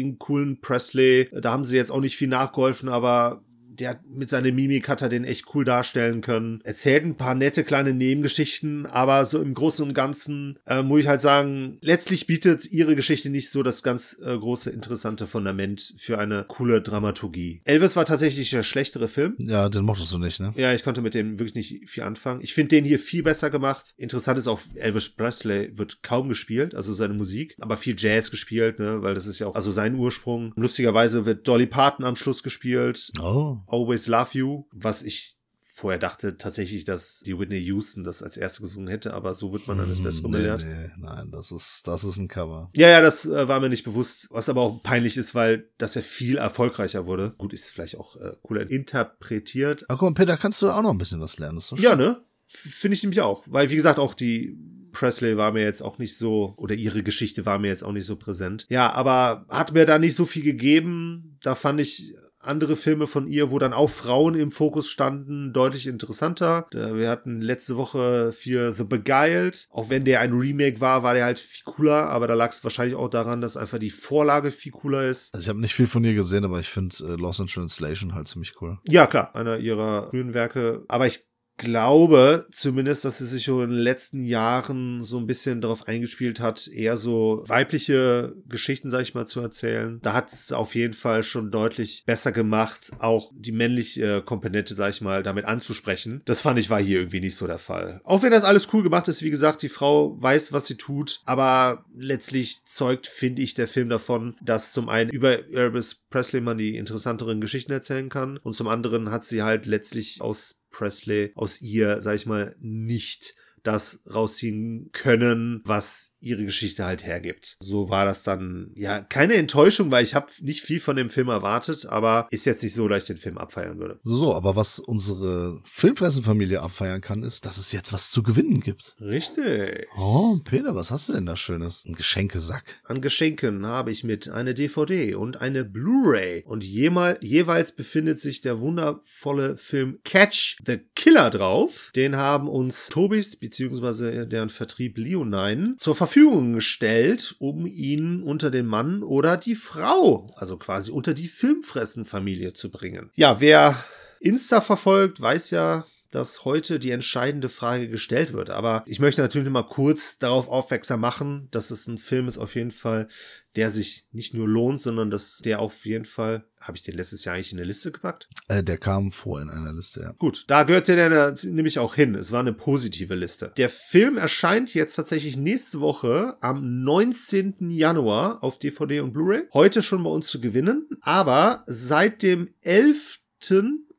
Speaker 2: einen coolen Presley. Da haben sie jetzt auch nicht viel nachgeholfen, aber der hat mit seiner Mimik hat er den echt cool darstellen können. Erzählt ein paar nette kleine Nebengeschichten, aber so im Großen und Ganzen äh, muss ich halt sagen, letztlich bietet ihre Geschichte nicht so das ganz äh, große interessante Fundament für eine coole Dramaturgie. Elvis war tatsächlich der schlechtere Film.
Speaker 1: Ja, den mochtest du nicht, ne?
Speaker 2: Ja, ich konnte mit dem wirklich nicht viel anfangen. Ich finde den hier viel besser gemacht. Interessant ist auch, Elvis Presley wird kaum gespielt, also seine Musik, aber viel Jazz gespielt, ne, weil das ist ja auch also sein Ursprung. Lustigerweise wird Dolly Parton am Schluss gespielt.
Speaker 1: Oh.
Speaker 2: Always Love You, was ich vorher dachte tatsächlich, dass die Whitney Houston das als erste gesungen hätte, aber so wird man dann das Bessere
Speaker 1: Hm, nee,
Speaker 2: belehrt.
Speaker 1: nee, nein, das ist, das ist ein Cover.
Speaker 2: Ja, ja, das äh, war mir nicht bewusst, was aber auch peinlich ist, weil das ja viel erfolgreicher wurde. Gut, ist vielleicht auch äh, cooler interpretiert,
Speaker 1: Aber guck mal, Peter, kannst du auch noch ein bisschen was lernen? Das ist
Speaker 2: Ja, ne? Finde ich nämlich auch. Weil, wie gesagt, auch die Presley war mir jetzt auch nicht so, oder ihre Geschichte war mir jetzt auch nicht so präsent. Ja, aber hat mir da nicht so viel gegeben. Da fand ich andere Filme von ihr, wo dann auch Frauen im Fokus standen, deutlich interessanter. Wir hatten letzte Woche für The Beguiled. Auch wenn der ein Remake war, war der halt viel cooler. Aber da lag es wahrscheinlich auch daran, dass einfach die Vorlage viel cooler ist.
Speaker 1: Also ich habe nicht viel von ihr gesehen, aber ich finde äh, Lost in Translation halt ziemlich cool.
Speaker 2: Ja, klar, einer ihrer frühen Werke. Aber ich glaube zumindest, dass sie sich so in den letzten Jahren so ein bisschen darauf eingespielt hat, eher so weibliche Geschichten, sag ich mal, zu erzählen. Da hat es auf jeden Fall schon deutlich besser gemacht, auch die männliche Komponente, sag ich mal, damit anzusprechen. Das fand ich war hier irgendwie nicht so der Fall. Auch wenn das alles cool gemacht ist, wie gesagt, die Frau weiß, was sie tut, aber letztlich zeugt, finde ich, der Film davon, dass zum einen über Elvis Presley man die interessanteren Geschichten erzählen kann und zum anderen hat sie halt letztlich aus Presley, aus ihr, sag ich mal, nicht das rausziehen können, was ihre Geschichte halt hergibt. So war das dann, ja, keine Enttäuschung, weil ich habe nicht viel von dem Film erwartet, aber ist jetzt nicht so, dass ich den Film abfeiern würde.
Speaker 1: So, so, aber was unsere Filmfressenfamilie abfeiern kann, ist, dass es jetzt was zu gewinnen gibt.
Speaker 2: Richtig.
Speaker 1: Oh, Peter, was hast du denn da Schönes? Ein Geschenkesack.
Speaker 2: An Geschenken habe ich mit eine DVD und eine Blu-ray und jemal, jeweils befindet sich der wundervolle Film Catch the Killer drauf. Den haben uns Tobis bzw. deren Vertrieb Leonine zur Verfügung gestellt, um ihn unter den Mann oder die Frau, also quasi unter die Filmfressenfamilie zu bringen. Ja, wer Insta verfolgt, weiß ja, dass heute die entscheidende Frage gestellt wird. Aber ich möchte natürlich mal kurz darauf aufmerksam machen, dass es ein Film ist auf jeden Fall, der sich nicht nur lohnt, sondern dass der auf jeden Fall, habe ich den letztes Jahr eigentlich in eine Liste gepackt?
Speaker 1: Äh, der kam vor in einer Liste, ja.
Speaker 2: Gut, da gehört der dann nämlich auch hin. Es war eine positive Liste. Der Film erscheint jetzt tatsächlich nächste Woche am 19. Januar auf DVD und Blu-ray. Heute schon bei uns zu gewinnen, aber seit dem 11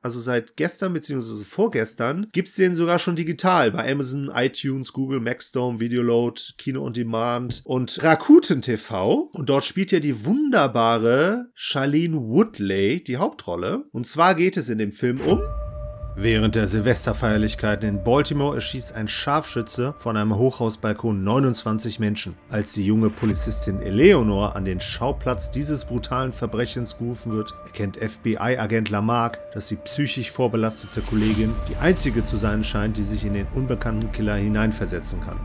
Speaker 2: also seit gestern bzw. vorgestern, gibt's den sogar schon digital bei Amazon, iTunes, Google, Maxdome, Videoload, Kino on Demand und Rakuten TV. Und dort spielt ja die wunderbare Charlene Woodley die Hauptrolle. Und zwar geht es in dem Film um Während der Silvesterfeierlichkeiten in Baltimore erschießt ein Scharfschütze von einem Hochhausbalkon 29 Menschen. Als die junge Polizistin Eleonor an den Schauplatz dieses brutalen Verbrechens gerufen wird, erkennt FBI-Agent Lamarck, dass die psychisch vorbelastete Kollegin die einzige zu sein scheint, die sich in den unbekannten Killer hineinversetzen kann.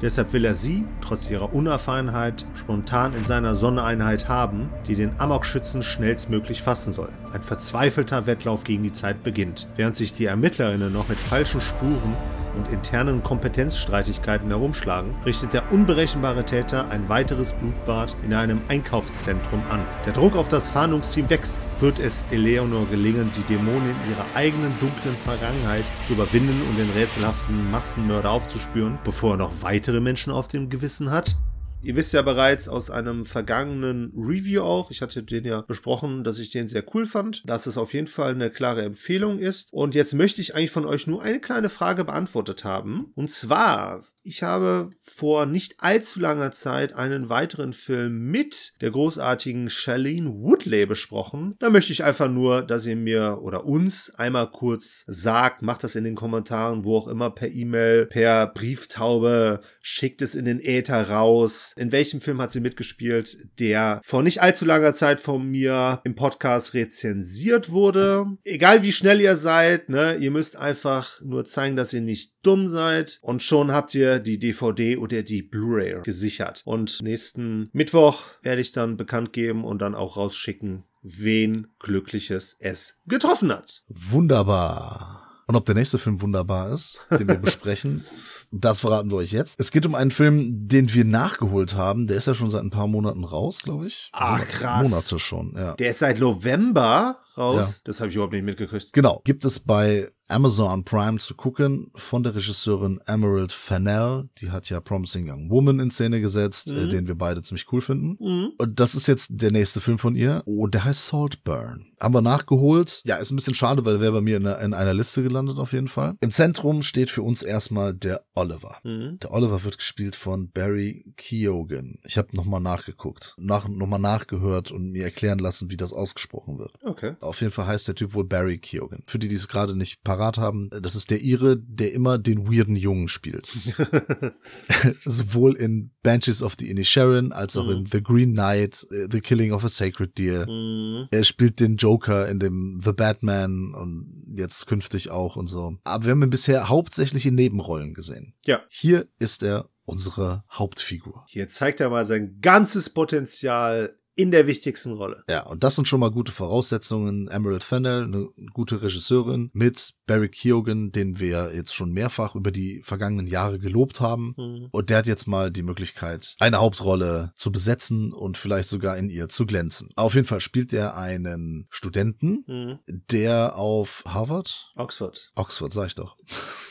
Speaker 2: Deshalb will er sie, trotz ihrer Unerfahrenheit, spontan in seiner Sondereinheit haben, die den Amokschützen schnellstmöglich fassen soll. Ein verzweifelter Wettlauf gegen die Zeit beginnt. Während sich die Ermittlerinnen noch mit falschen Spuren und internen Kompetenzstreitigkeiten herumschlagen, richtet der unberechenbare Täter ein weiteres Blutbad in einem Einkaufszentrum an. Der Druck auf das Fahndungsteam wächst. Wird es Eleonor gelingen, die Dämonen ihrer eigenen dunklen Vergangenheit zu überwinden und den rätselhaften Massenmörder aufzuspüren, bevor er noch weitere Menschen auf dem Gewissen hat? Ihr wisst ja bereits aus einem vergangenen Review auch, ich hatte den ja besprochen, dass ich den sehr cool fand, dass es auf jeden Fall eine klare Empfehlung ist. Und jetzt möchte ich eigentlich von euch nur eine kleine Frage beantwortet haben. Und zwar, ich habe vor nicht allzu langer Zeit einen weiteren Film mit der großartigen Charlene Woodley besprochen. Da möchte ich einfach nur, dass ihr mir oder uns einmal kurz sagt, macht das in den Kommentaren, wo auch immer, per E-Mail, per Brieftaube, schickt es in den Äther raus. In welchem Film hat sie mitgespielt, der vor nicht allzu langer Zeit von mir im Podcast rezensiert wurde. Egal wie schnell ihr seid, ne, ihr müsst einfach nur zeigen, dass ihr nicht dumm seid und schon habt ihr die DVD oder die Blu-ray gesichert. Und nächsten Mittwoch werde ich dann bekannt geben und dann auch rausschicken, wen Glückliches es getroffen hat.
Speaker 1: Wunderbar. Und ob der nächste Film wunderbar ist, den wir besprechen, das verraten wir euch jetzt. Es geht um einen Film, den wir nachgeholt haben. Der ist ja schon seit ein paar Monaten raus, glaube ich.
Speaker 2: Ach, krass.
Speaker 1: Monate schon, ja.
Speaker 2: Der ist seit November raus.
Speaker 1: Ja.
Speaker 2: Das habe ich überhaupt nicht mitgekriegt.
Speaker 1: Genau. Gibt es bei Amazon Prime zu gucken von der Regisseurin Emerald Fennell. Die hat ja Promising Young Woman in Szene gesetzt, äh, den wir beide ziemlich cool finden. Und das ist jetzt der nächste Film von ihr. Und der heißt Saltburn. Haben wir nachgeholt. Ja, ist ein bisschen schade, weil wäre bei mir in, einer- in einer Liste gelandet auf jeden Fall. Im Zentrum steht für uns erstmal der Oliver. Der Oliver wird gespielt von Barry Keoghan. Ich habe nochmal nachgeguckt, nach, nochmal nachgehört und mir erklären lassen, wie das ausgesprochen wird.
Speaker 2: Okay.
Speaker 1: Auf jeden Fall heißt der Typ wohl Barry Keoghan. Für die, die es gerade nicht parat haben, das ist der Ire, der immer den weirden Jungen spielt. Sowohl in Banshees of the Inisherin als auch in The Green Knight, äh, The Killing of a Sacred Deer. Er spielt den Joker in dem The Batman und jetzt künftig auch und so. Aber wir haben ihn bisher hauptsächlich in Nebenrollen gesehen.
Speaker 2: Ja.
Speaker 1: Hier ist er unsere Hauptfigur.
Speaker 2: Hier zeigt er mal sein ganzes Potenzial in der wichtigsten Rolle.
Speaker 1: Ja, und das sind schon mal gute Voraussetzungen. Emerald Fennell, eine gute Regisseurin, mit Barry Keoghan, den wir jetzt schon mehrfach über die vergangenen Jahre gelobt haben. Und der hat jetzt mal die Möglichkeit, eine Hauptrolle zu besetzen und vielleicht sogar in ihr zu glänzen. Auf jeden Fall spielt er einen Studenten, der auf Harvard,
Speaker 2: Oxford.
Speaker 1: Oxford, sag ich doch.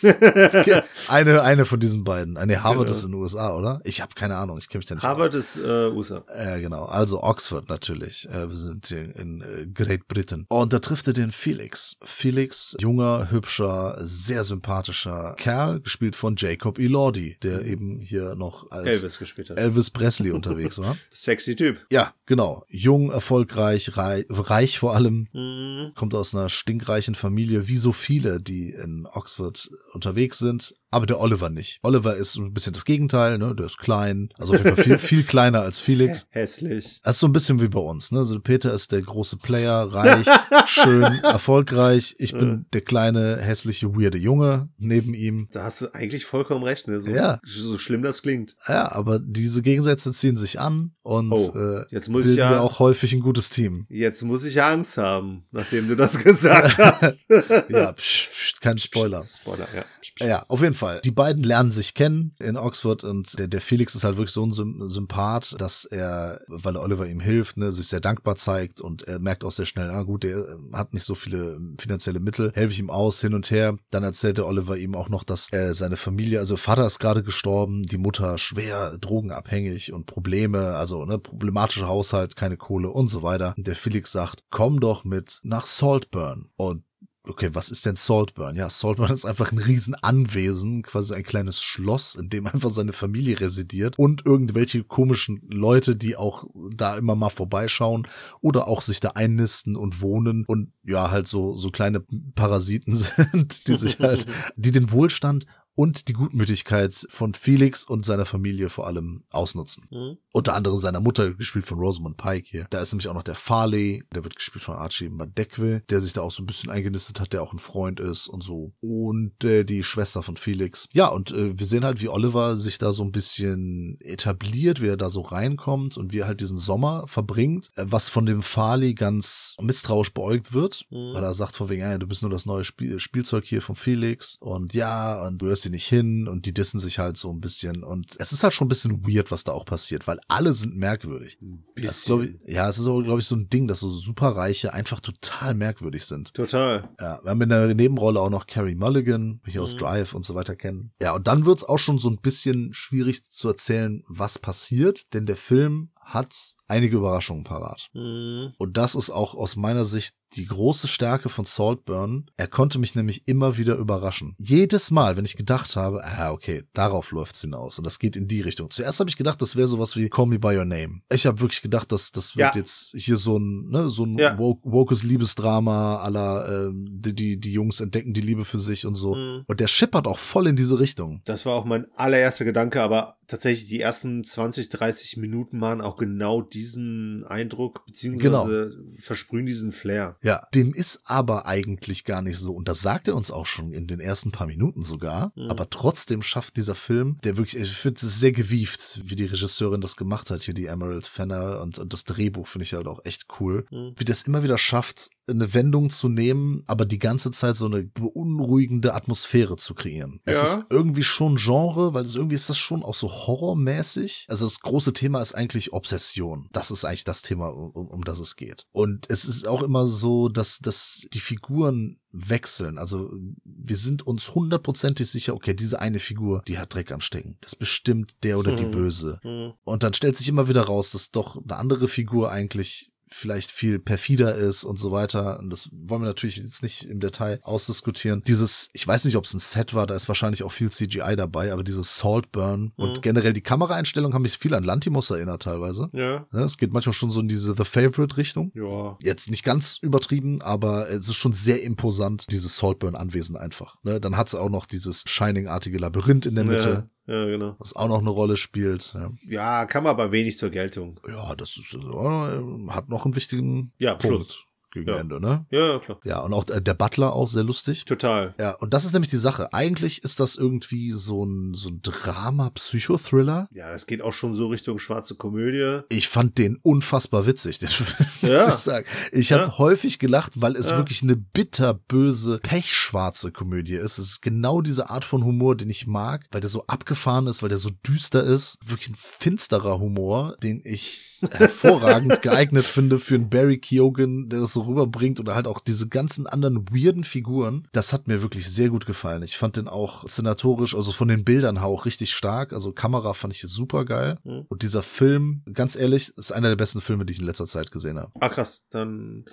Speaker 1: eine, eine von diesen beiden. Eine Harvard
Speaker 2: Genau.
Speaker 1: ist in den USA, oder? Ich habe keine Ahnung, ich kenne mich da nicht aus.
Speaker 2: Harvard ist äh, USA.
Speaker 1: Ja, genau. Also Oxford natürlich. Äh, wir sind hier in äh, Great Britain. Und da trifft er den Felix. Felix, junger, hübscher, sehr sympathischer Kerl, gespielt von Jacob Elordi, der eben hier noch als
Speaker 2: Elvis gespielt hat.
Speaker 1: Elvis Presley unterwegs war.
Speaker 2: Sexy Typ.
Speaker 1: Ja, genau. Jung, erfolgreich, rei reich vor allem.
Speaker 2: Mhm.
Speaker 1: Kommt aus einer stinkreichen Familie, wie so viele, die in Oxford unterwegs sind. Aber der Oliver nicht. Oliver ist ein bisschen das Gegenteil, ne? Der ist klein, also auf jeden Fall viel, viel kleiner als Felix.
Speaker 2: Hässlich.
Speaker 1: Ist so ein bisschen wie bei uns, ne? Also Peter ist der große Player, reich, schön, erfolgreich. Ich bin der kleine, hässliche, weirde Junge neben ihm.
Speaker 2: Da hast du eigentlich vollkommen recht, ne? So,
Speaker 1: Ja.
Speaker 2: so schlimm das klingt.
Speaker 1: Ja, aber diese Gegensätze ziehen sich an und
Speaker 2: Oh,
Speaker 1: äh,
Speaker 2: jetzt muss ich ja-
Speaker 1: wir auch häufig ein gutes Team.
Speaker 2: Jetzt muss ich Angst haben, nachdem du das gesagt hast.
Speaker 1: Ja, psch, psch, kein Spoiler.
Speaker 2: Spoiler, ja.
Speaker 1: Ja, auf jeden Fall. Die beiden lernen sich kennen in Oxford und der, der Felix ist halt wirklich so ein Sym Sympath, dass er, weil Oliver ihm hilft, ne, sich sehr dankbar zeigt und er merkt auch sehr schnell, ah gut, der äh, hat nicht so viele finanzielle Mittel, helfe ich ihm aus, hin und her. Dann erzählt der Oliver ihm auch noch, dass er seine Familie, also Vater ist gerade gestorben, die Mutter schwer drogenabhängig und Probleme, also ne, problematischer Haushalt, keine Kohle und so weiter. Und der Felix sagt, komm doch mit nach Saltburn und okay, was ist denn Saltburn? Ja, Saltburn ist einfach ein Riesenanwesen, quasi ein kleines Schloss, in dem einfach seine Familie residiert und irgendwelche komischen Leute, die auch da immer mal vorbeischauen oder auch sich da einnisten und wohnen und ja, halt so, so kleine Parasiten sind, die sich halt, die den Wohlstand und die Gutmütigkeit von Felix und seiner Familie vor allem ausnutzen.
Speaker 2: Mhm.
Speaker 1: Unter anderem seiner Mutter, gespielt von Rosamund Pike hier. Da ist nämlich auch noch der Farley, der wird gespielt von Archie Madekwe, der sich da auch so ein bisschen eingenistet hat, der auch ein Freund ist und so. Und äh, die Schwester von Felix. Ja, und äh, wir sehen halt, wie Oliver sich da so ein bisschen etabliert, wie er da so reinkommt und wie er halt diesen Sommer verbringt, äh, was von dem Farley ganz misstrauisch beäugt wird,
Speaker 2: Mhm.
Speaker 1: weil er sagt von wegen, ja, du bist nur das neue Spiel Spielzeug hier von Felix und ja, und du hörst sie nicht hin und die dissen sich halt so ein bisschen und es ist halt schon ein bisschen weird, was da auch passiert, weil alle sind merkwürdig. Das glaub ich, ja, es ist auch, glaube ich, so ein Ding, dass so Superreiche einfach total merkwürdig sind.
Speaker 2: Total.
Speaker 1: Ja, wir haben in der Nebenrolle auch noch Carrie Mulligan, die ich aus
Speaker 2: Mhm.
Speaker 1: Drive und so weiter kennen. Ja, und dann wird's auch schon so ein bisschen schwierig zu erzählen, was passiert, denn der Film hat einige Überraschungen parat.
Speaker 2: Mhm.
Speaker 1: Und das ist auch aus meiner Sicht die große Stärke von Saltburn. Er konnte mich nämlich immer wieder überraschen. Jedes Mal, wenn ich gedacht habe, ah, okay, darauf läuft's hinaus und das geht in die Richtung. Zuerst habe ich gedacht, das wäre sowas wie Call Me By Your Name. Ich habe wirklich gedacht, dass das wird
Speaker 2: Ja.
Speaker 1: jetzt hier so ein, ne, so ein
Speaker 2: Ja.
Speaker 1: woke, wokes Liebesdrama aller ähm, die, die, die Jungs entdecken die Liebe für sich und so.
Speaker 2: Mhm.
Speaker 1: Und der schippert auch voll in diese Richtung.
Speaker 2: Das war auch mein allererster Gedanke, aber tatsächlich die ersten 20, 30 Minuten machen auch genau diesen Eindruck, beziehungsweise versprühen diesen Flair.
Speaker 1: Ja, dem ist aber eigentlich gar nicht so. Und das sagt er uns auch schon in den ersten paar Minuten sogar.
Speaker 2: Mhm.
Speaker 1: Aber trotzdem schafft dieser Film, der wirklich, ich finde es sehr gewieft, wie die Regisseurin das gemacht hat, hier die Emerald Fenner und, und das Drehbuch finde ich halt auch echt cool.
Speaker 2: Mhm.
Speaker 1: Wie das immer wieder schafft, eine Wendung zu nehmen, aber die ganze Zeit so eine beunruhigende Atmosphäre zu kreieren. Es
Speaker 2: Ja.
Speaker 1: ist irgendwie schon Genre, weil es irgendwie ist das schon auch so horrormäßig. Also das große Thema ist eigentlich Obsession. Das ist eigentlich das Thema, um, um das es geht. Und es ist auch immer so, dass, dass die Figuren wechseln. Also wir sind uns hundertprozentig sicher, okay, diese eine Figur, die hat Dreck am Stecken. Das bestimmt der oder die
Speaker 2: Mhm.
Speaker 1: Böse.
Speaker 2: Mhm.
Speaker 1: Und dann stellt sich immer wieder raus, dass doch eine andere Figur eigentlich vielleicht viel perfider ist und so weiter. Und das wollen wir natürlich jetzt nicht im Detail ausdiskutieren. Dieses, ich weiß nicht, ob es ein Set war, da ist wahrscheinlich auch viel CGI dabei, aber dieses Saltburn und
Speaker 2: Mhm.
Speaker 1: generell die Kameraeinstellung haben mich viel an Lantimos erinnert teilweise.
Speaker 2: Ja.
Speaker 1: Ja, es geht manchmal schon so in diese The Favorite Richtung.
Speaker 2: Ja.
Speaker 1: Jetzt nicht ganz übertrieben, aber es ist schon sehr imposant, dieses Saltburn-Anwesen einfach. Ne? Dann hat es auch noch dieses Shining-artige Labyrinth in der Mitte,
Speaker 2: Ja, ja, genau.
Speaker 1: was auch noch eine Rolle spielt. Ja.
Speaker 2: Ja, kam aber wenig zur Geltung.
Speaker 1: Ja, das ist, äh, hat noch einen wichtigen
Speaker 2: Ja,
Speaker 1: Punkt
Speaker 2: Schluss.
Speaker 1: Gegen
Speaker 2: Ja.
Speaker 1: Ende, ne?
Speaker 2: Ja, ja, klar.
Speaker 1: Ja, und auch äh, der Butler auch sehr lustig.
Speaker 2: Total.
Speaker 1: Ja, und das ist nämlich die Sache. Eigentlich ist das irgendwie so ein, so ein Drama-Psychothriller.
Speaker 2: Ja, es geht auch schon so Richtung schwarze Komödie.
Speaker 1: Ich fand den unfassbar witzig, den Film, muss
Speaker 2: Ja.
Speaker 1: ich sagen. Ich habe
Speaker 2: Ja.
Speaker 1: häufig gelacht, weil es wirklich eine bitterböse, pechschwarze Komödie ist. Es ist genau diese Art von Humor, den ich mag, weil der so abgefahren ist, weil der so düster ist. Wirklich ein finsterer Humor, den ich hervorragend geeignet finde für einen Barry Keoghan, der das so rüberbringt oder halt auch diese ganzen anderen weirden Figuren. Das hat mir wirklich sehr gut gefallen. Ich fand den auch senatorisch, also von den Bildern auch richtig stark. Also Kamera fand ich super geil.
Speaker 2: Mhm.
Speaker 1: Und dieser Film, ganz ehrlich, ist einer der besten Filme, die ich in letzter Zeit gesehen habe.
Speaker 2: Ah, krass. Dann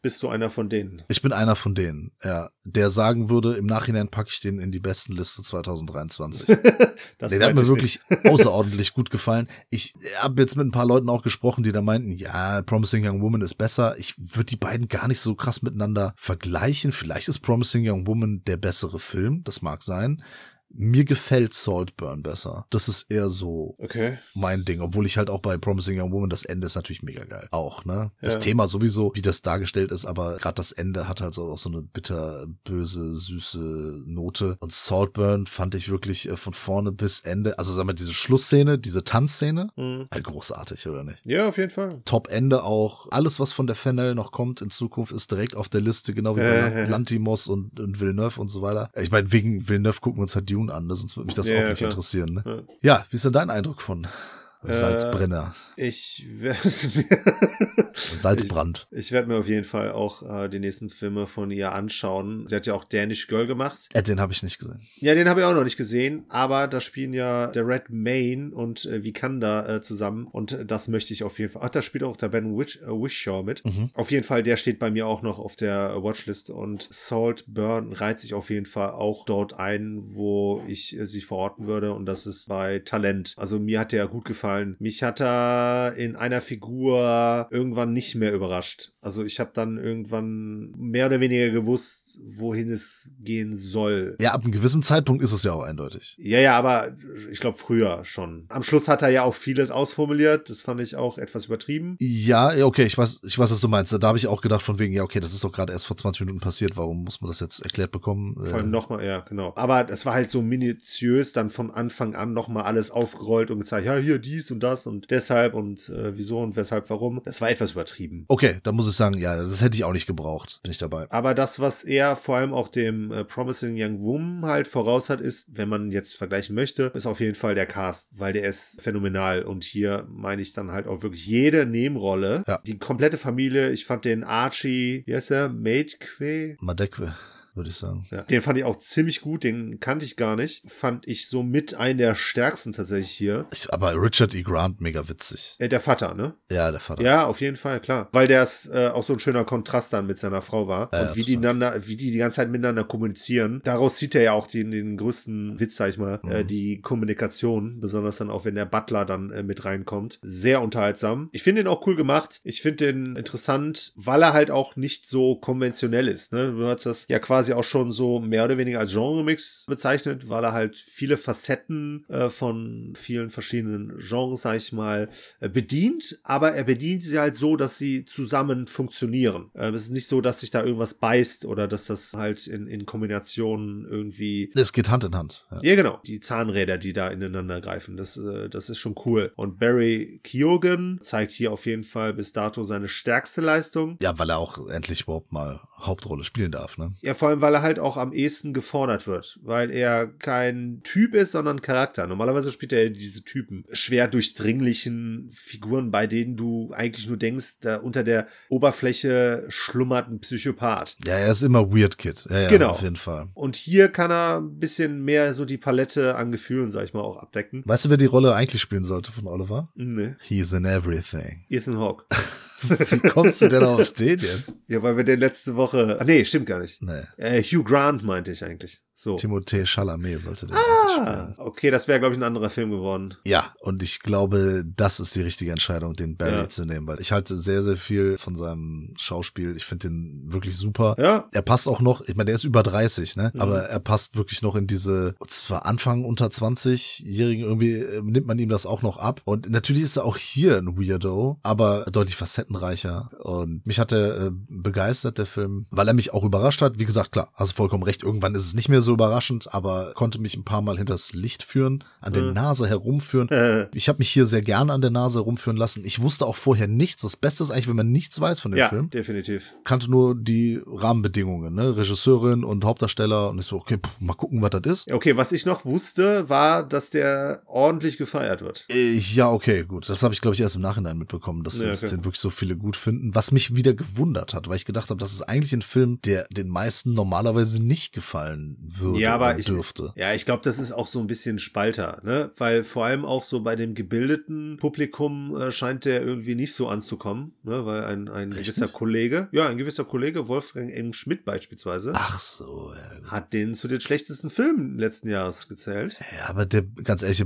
Speaker 2: bist du einer von denen.
Speaker 1: Ich bin einer von denen, ja, der sagen würde, im Nachhinein packe ich den in die besten Liste 2023.
Speaker 2: Das
Speaker 1: Nee, der hat mir
Speaker 2: ich
Speaker 1: wirklich außerordentlich gut gefallen. Ich habe jetzt mit ein paar Leuten auch gesprochen, die da meinten, ja, Promising Young Woman ist besser. Ich würde die beiden gar nicht so krass miteinander vergleichen. Vielleicht ist Promising Young Woman der bessere Film, das mag sein. Mir gefällt Saltburn besser. Das ist eher so.
Speaker 2: Okay.
Speaker 1: mein Ding, obwohl ich halt auch bei Promising Young Woman das Ende ist natürlich mega geil. Auch, ne? Das
Speaker 2: Ja.
Speaker 1: Thema sowieso, wie das dargestellt ist, aber gerade das Ende hat halt so auch so eine bitter, böse, süße Note. Und Saltburn fand ich wirklich äh, von vorne bis Ende, also sagen wir diese Schlussszene, diese Tanzszene,
Speaker 2: Mhm.
Speaker 1: äh, großartig, oder nicht?
Speaker 2: Ja, auf jeden Fall.
Speaker 1: Top-Ende auch. Alles, was von der Fennel noch kommt in Zukunft, ist direkt auf der Liste, genau wie bei. Lan- Lantimos und, und Villeneuve und so weiter. Ich meine, wegen Villeneuve gucken wir uns halt Dune an, ne? sonst würde mich das
Speaker 2: Ja,
Speaker 1: auch nicht
Speaker 2: klar.
Speaker 1: interessieren. Ne?
Speaker 2: Ja.
Speaker 1: Ja, wie ist denn dein Eindruck von Salzbrenner.
Speaker 2: Ich werde.
Speaker 1: Salzbrand.
Speaker 2: Ich, ich werde mir auf jeden Fall auch äh, die nächsten Filme von ihr anschauen. Sie hat ja auch Danish Girl gemacht.
Speaker 1: Äh, den habe ich nicht gesehen.
Speaker 2: Ja, den habe ich auch noch nicht gesehen, aber da spielen ja der Red Main und äh, Vikanda äh, zusammen und äh, das möchte ich auf jeden Fall. Ach, da spielt auch der Ben Wish, äh, Wishaw mit.
Speaker 1: Mhm.
Speaker 2: Auf jeden Fall, der steht bei mir auch noch auf der Watchlist und Salt Burn reiht sich auf jeden Fall auch dort ein, wo ich äh, sie verorten würde und das ist bei Talent. Also mir hat der gut gefallen. Mich hat er in einer Figur irgendwann nicht mehr überrascht. Also ich habe dann irgendwann mehr oder weniger gewusst, wohin es gehen soll.
Speaker 1: Ja, ab einem gewissen Zeitpunkt ist es ja auch eindeutig.
Speaker 2: Ja, ja, aber ich glaube früher schon. Am Schluss hat er ja auch vieles ausformuliert. Das fand ich auch etwas übertrieben.
Speaker 1: Ja, okay, ich weiß, ich weiß, was du meinst. Da habe ich auch gedacht von wegen, ja, okay, das ist doch gerade erst vor 20 Minuten passiert. Warum muss man das jetzt erklärt bekommen?
Speaker 2: Vor allem
Speaker 1: Äh,
Speaker 2: nochmal, ja, genau. Aber das war halt so minutiös, dann von Anfang an nochmal alles aufgerollt und gezeigt, ja, hier dies und das und deshalb und äh, wieso und weshalb, warum. Das war etwas übertrieben.
Speaker 1: Okay, da muss ich sagen, ja, das hätte ich auch nicht gebraucht. Bin ich dabei.
Speaker 2: Aber das, was er vor allem auch dem äh, Promising Young Woman halt voraus hat, ist, wenn man jetzt vergleichen möchte, ist auf jeden Fall der Cast, weil der ist phänomenal. Und hier meine ich dann halt auch wirklich jede Nebenrolle.
Speaker 1: Ja.
Speaker 2: Die komplette Familie. Ich fand den Archie, wie heißt er? Maidque?
Speaker 1: Madekwe, würde ich sagen.
Speaker 2: Ja. Den fand ich auch ziemlich gut, den kannte ich gar nicht. Fand ich so mit einen der stärksten tatsächlich hier.
Speaker 1: Ich, aber Richard E. Grant, mega witzig.
Speaker 2: Äh, der Vater, ne?
Speaker 1: Ja, der Vater.
Speaker 2: Ja, auf jeden Fall, klar. Weil der ist äh, auch so ein schöner Kontrast dann mit seiner Frau war.
Speaker 1: Ja,
Speaker 2: und
Speaker 1: ja,
Speaker 2: wie die, einander, wie die die ganze Zeit miteinander kommunizieren. Daraus zieht er ja auch den, den größten Witz, sag ich mal,
Speaker 1: Mhm.
Speaker 2: äh, die Kommunikation. Besonders dann auch, wenn der Butler dann äh, mit reinkommt. Sehr unterhaltsam. Ich finde ihn auch cool gemacht. Ich finde den interessant, weil er halt auch nicht so konventionell ist. Ne? Du hast das ja quasi auch schon so mehr oder weniger als Genre-Mix bezeichnet, weil er halt viele Facetten äh, von vielen verschiedenen Genres, sag ich mal, äh, bedient, aber er bedient sie halt so, dass sie zusammen funktionieren. Ähm, es ist nicht so, dass sich da irgendwas beißt oder dass das halt in, in Kombination irgendwie
Speaker 1: Es geht Hand in Hand. Ja.
Speaker 2: ja, genau. Die Zahnräder, die da ineinander greifen. Das, äh, das ist schon cool. Und Barry Keoghan zeigt hier auf jeden Fall bis dato seine stärkste Leistung.
Speaker 1: ja, weil er auch endlich überhaupt mal Hauptrolle spielen darf, ne?
Speaker 2: Ja, vor allem, weil er halt auch am ehesten gefordert wird. Weil er kein Typ ist, sondern Charakter. Normalerweise spielt er diese Typen. Schwer durchdringlichen Figuren, bei denen du eigentlich nur denkst, da unter der Oberfläche schlummert ein Psychopath.
Speaker 1: Ja, er ist immer Weird Kid. Ja, ja,
Speaker 2: Genau.
Speaker 1: auf jeden Fall.
Speaker 2: Und hier kann er ein bisschen mehr so die Palette an Gefühlen, sag ich mal, auch abdecken.
Speaker 1: Weißt du, wer die Rolle eigentlich spielen sollte von Oliver?
Speaker 2: Ne.
Speaker 1: He's in everything.
Speaker 2: Ethan Hawke.
Speaker 1: Wie kommst du denn auf den jetzt?
Speaker 2: Ja, weil wir den letzte Woche. Ah, nee, stimmt gar nicht.
Speaker 1: Nee.
Speaker 2: Äh, Hugh Grant meinte ich eigentlich. So.
Speaker 1: Timothée Chalamet sollte den eigentlich spielen.
Speaker 2: Ah, okay, das wäre, glaube ich, ein anderer Film geworden.
Speaker 1: Ja, und ich glaube, das ist die richtige Entscheidung, den Barry
Speaker 2: Ja.
Speaker 1: zu nehmen, weil ich halte sehr, sehr viel von seinem Schauspiel. Ich finde den wirklich super.
Speaker 2: Ja.
Speaker 1: Er passt auch noch, ich meine, der ist über 30, ne?
Speaker 2: Mhm.
Speaker 1: Aber er passt wirklich noch in diese, zwar Anfang unter 20-Jährigen, irgendwie äh, nimmt man ihm das auch noch ab. Und natürlich ist er auch hier ein Weirdo, aber deutlich facettenreicher. Und mich hat er äh, begeistert, der Film, weil er mich auch überrascht hat. Wie gesagt, klar, hast du vollkommen recht, irgendwann ist es nicht mehr so überraschend, aber konnte mich ein paar Mal hinters Licht führen, an der
Speaker 2: Mhm.
Speaker 1: Nase herumführen.
Speaker 2: Äh,
Speaker 1: Ich habe mich hier sehr gerne an der Nase herumführen lassen. Ich wusste auch vorher nichts. Das Beste ist eigentlich, wenn man nichts weiß von dem
Speaker 2: ja,
Speaker 1: Film
Speaker 2: definitiv.
Speaker 1: kannte nur die Rahmenbedingungen, ne? Regisseurin und Hauptdarsteller und ich so, okay, pff, mal gucken, was das ist.
Speaker 2: Okay, was ich noch wusste, war, dass der ordentlich gefeiert wird.
Speaker 1: Äh, Ja, okay, gut. Das habe ich, glaube ich, erst im Nachhinein mitbekommen, dass
Speaker 2: Ja,
Speaker 1: es
Speaker 2: okay.
Speaker 1: den wirklich so viele gut finden. Was mich wieder gewundert hat, weil ich gedacht habe, das ist eigentlich ein Film, der den meisten normalerweise nicht gefallen würde
Speaker 2: Ja, aber ich,
Speaker 1: dürfte.
Speaker 2: ja, ich glaube, das ist auch so ein bisschen Spalter, ne? Weil vor allem auch so bei dem gebildeten Publikum äh, scheint der irgendwie nicht so anzukommen, ne? Weil ein, ein gewisser? Kollege, ja, ein gewisser Kollege, Wolfgang M. Schmidt beispielsweise,
Speaker 1: Ach so, ja,
Speaker 2: hat den zu den schlechtesten Filmen letzten Jahres gezählt.
Speaker 1: Ja, aber der, ganz ehrlich,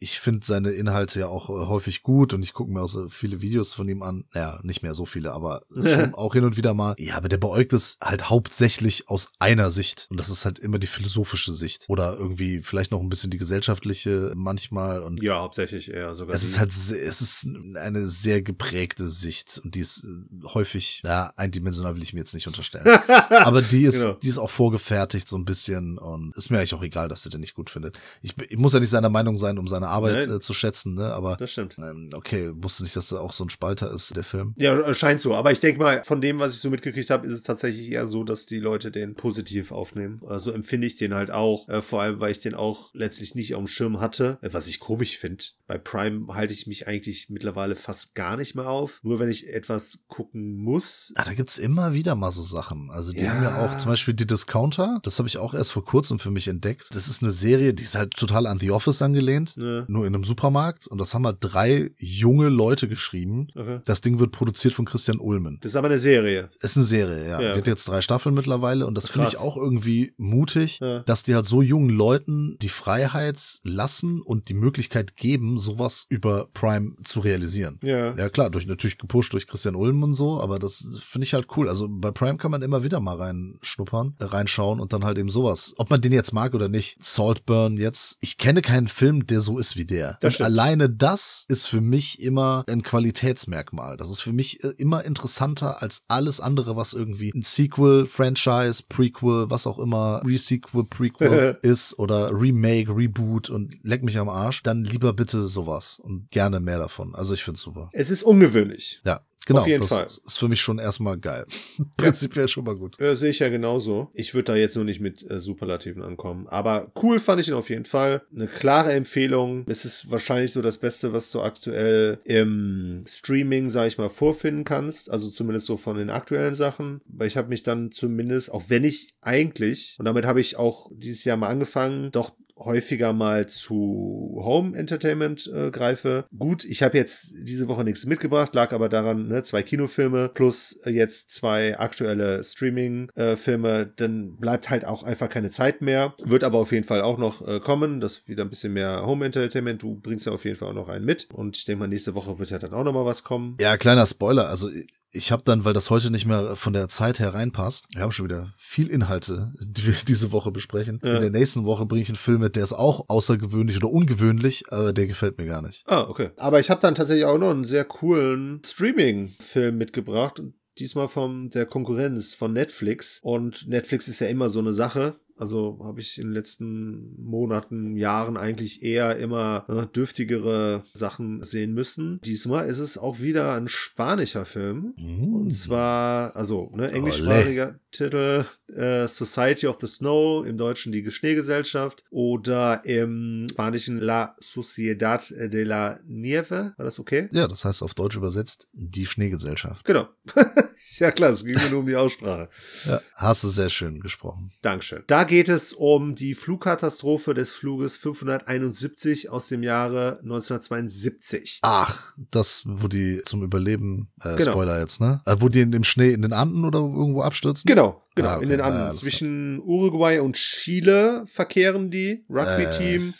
Speaker 1: ich finde seine Inhalte ja auch äh, häufig gut und ich gucke mir auch so viele Videos von ihm an. Ja, nicht mehr so viele, aber schon auch hin und wieder mal. Ja, aber der beäugt es halt hauptsächlich aus einer Sicht. Und das ist halt immer die philosophische Sicht. Oder irgendwie vielleicht noch ein bisschen die gesellschaftliche manchmal. Und
Speaker 2: Ja, hauptsächlich eher sogar.
Speaker 1: es ist halt, es ist eine sehr geprägte Sicht und die ist äh, häufig, ja, eindimensional will ich mir jetzt nicht unterstellen. Aber die ist,
Speaker 2: Genau.
Speaker 1: die ist auch vorgefertigt so ein bisschen und ist mir eigentlich auch egal, dass er den nicht gut findet. Ich, ich muss ja nicht seiner Meinung sein, um seine Arbeit äh, zu schätzen, ne? Aber
Speaker 2: das stimmt.
Speaker 1: ähm, okay, wusste nicht, dass er auch so ein Spalter ist, der Film.
Speaker 2: Ja, äh, scheint so. Aber ich denke mal, von dem, was ich so mitgekriegt habe, ist es tatsächlich eher so, dass die Leute den positiv aufnehmen. Also empfinde ich den halt auch. Äh, vor allem, weil ich den auch letztlich nicht auf dem Schirm hatte. Äh, was ich komisch finde. Bei Prime halte ich mich eigentlich mittlerweile fast gar nicht mehr auf. Nur wenn ich etwas gucken muss.
Speaker 1: Ah, da gibt's immer wieder mal so Sachen. Also die
Speaker 2: Ja.
Speaker 1: haben ja auch zum Beispiel die Discounter. Das habe ich auch erst vor kurzem für mich entdeckt. Das ist eine Serie, die ist halt total an The Office angelehnt.
Speaker 2: Ne,
Speaker 1: Nur in einem Supermarkt. Und das haben halt drei junge Leute geschrieben.
Speaker 2: okay.
Speaker 1: Das Ding wird produziert von Christian Ulmen.
Speaker 2: Das ist aber eine Serie.
Speaker 1: Ist eine Serie, ja.
Speaker 2: Ja,
Speaker 1: Die hat jetzt drei Staffeln mittlerweile und das finde ich auch irgendwie mutig,
Speaker 2: Ja.
Speaker 1: dass die halt so jungen Leuten die Freiheit lassen und die Möglichkeit geben, sowas über Prime zu realisieren.
Speaker 2: Ja.
Speaker 1: Ja klar, durch natürlich gepusht durch Christian Ulm und so, aber das finde ich halt cool. Also bei Prime kann man immer wieder mal reinschnuppern, äh, reinschauen und dann halt eben sowas. Ob man den jetzt mag oder nicht. Saltburn jetzt. Ich kenne keinen Film, der so ist wie der.
Speaker 2: Das
Speaker 1: alleine das ist für mich immer ein Qualitätsmerkmal. Das ist für mich äh, immer interessanter als alles andere, was irgendwie ein Sequel, Franchise, Prequel, was auch immer, Resequel, Prequel ist oder Remake, Reboot und leck mich am Arsch. Dann lieber bitte sowas und gerne mehr davon. Also ich find's super.
Speaker 2: Es ist ungewöhnlich.
Speaker 1: Ja, genau.
Speaker 2: Auf jeden
Speaker 1: das
Speaker 2: Fall.
Speaker 1: ist für mich schon erstmal geil. Prinzipiell schon mal gut.
Speaker 2: Äh, sehe ich ja genauso. Ich würde da jetzt nur nicht mit äh, Superlativen ankommen. Aber cool fand ich ihn auf jeden Fall. Eine klare Empfehlung. Es ist wahrscheinlich so das Beste, was du aktuell im Streaming, sag ich mal, vorfinden kannst. Also zumindest so von den aktuellen Sachen. Weil ich habe mich dann zumindest, auch wenn ich eigentlich, und damit habe ich auch dieses Jahr mal angefangen, doch häufiger mal zu Home Entertainment äh, greife. Gut, ich habe jetzt diese Woche nichts mitgebracht, lag aber daran, ne, zwei Kinofilme plus äh, jetzt zwei aktuelle Streaming-Filme, dann bleibt halt auch einfach keine Zeit mehr. Wird aber auf jeden Fall auch noch äh, kommen, das wieder ein bisschen mehr Home Entertainment. Du bringst ja auf jeden Fall auch noch einen mit und ich denke mal, nächste Woche wird ja dann auch noch mal was kommen.
Speaker 1: Ja, kleiner Spoiler. Also ich habe dann, weil das heute nicht mehr von der Zeit her reinpasst, wir haben schon wieder viel Inhalte, die wir diese Woche besprechen.
Speaker 2: Ja.
Speaker 1: In der nächsten Woche bringe ich einen Film mit, der ist auch außergewöhnlich oder ungewöhnlich, aber der gefällt mir gar nicht.
Speaker 2: Ah, okay. Aber ich habe dann tatsächlich auch noch einen sehr coolen Streaming-Film mitgebracht. Diesmal von der Konkurrenz von Netflix. Und Netflix ist ja immer so eine Sache. Also habe ich in den letzten Monaten, Jahren eigentlich eher immer ne, dürftigere Sachen sehen müssen. Diesmal ist es auch wieder ein spanischer Film. Und zwar, also ne, englischsprachiger Titel äh, Society of the Snow, im Deutschen die Schneegesellschaft oder im Spanischen La Sociedad de la Nieve. War das okay?
Speaker 1: Ja, das heißt auf Deutsch übersetzt die Schneegesellschaft.
Speaker 2: Genau. ja klar, es ging mir nur um die Aussprache.
Speaker 1: Ja, hast du sehr schön gesprochen.
Speaker 2: Dankeschön. Da geht es um die Flugkatastrophe des Fluges 571 aus dem Jahre 1972.
Speaker 1: Ach, das, wo die zum Überleben, äh,
Speaker 2: Genau.
Speaker 1: Spoiler jetzt, ne? Äh, wo die in dem Schnee in den Anden oder irgendwo abstürzen?
Speaker 2: Genau, genau.
Speaker 1: Ah, okay.
Speaker 2: In den
Speaker 1: Ja,
Speaker 2: Anden.
Speaker 1: alles
Speaker 2: Zwischen Uruguay und Chile verkehren die. Rugby-Team.
Speaker 1: Äh.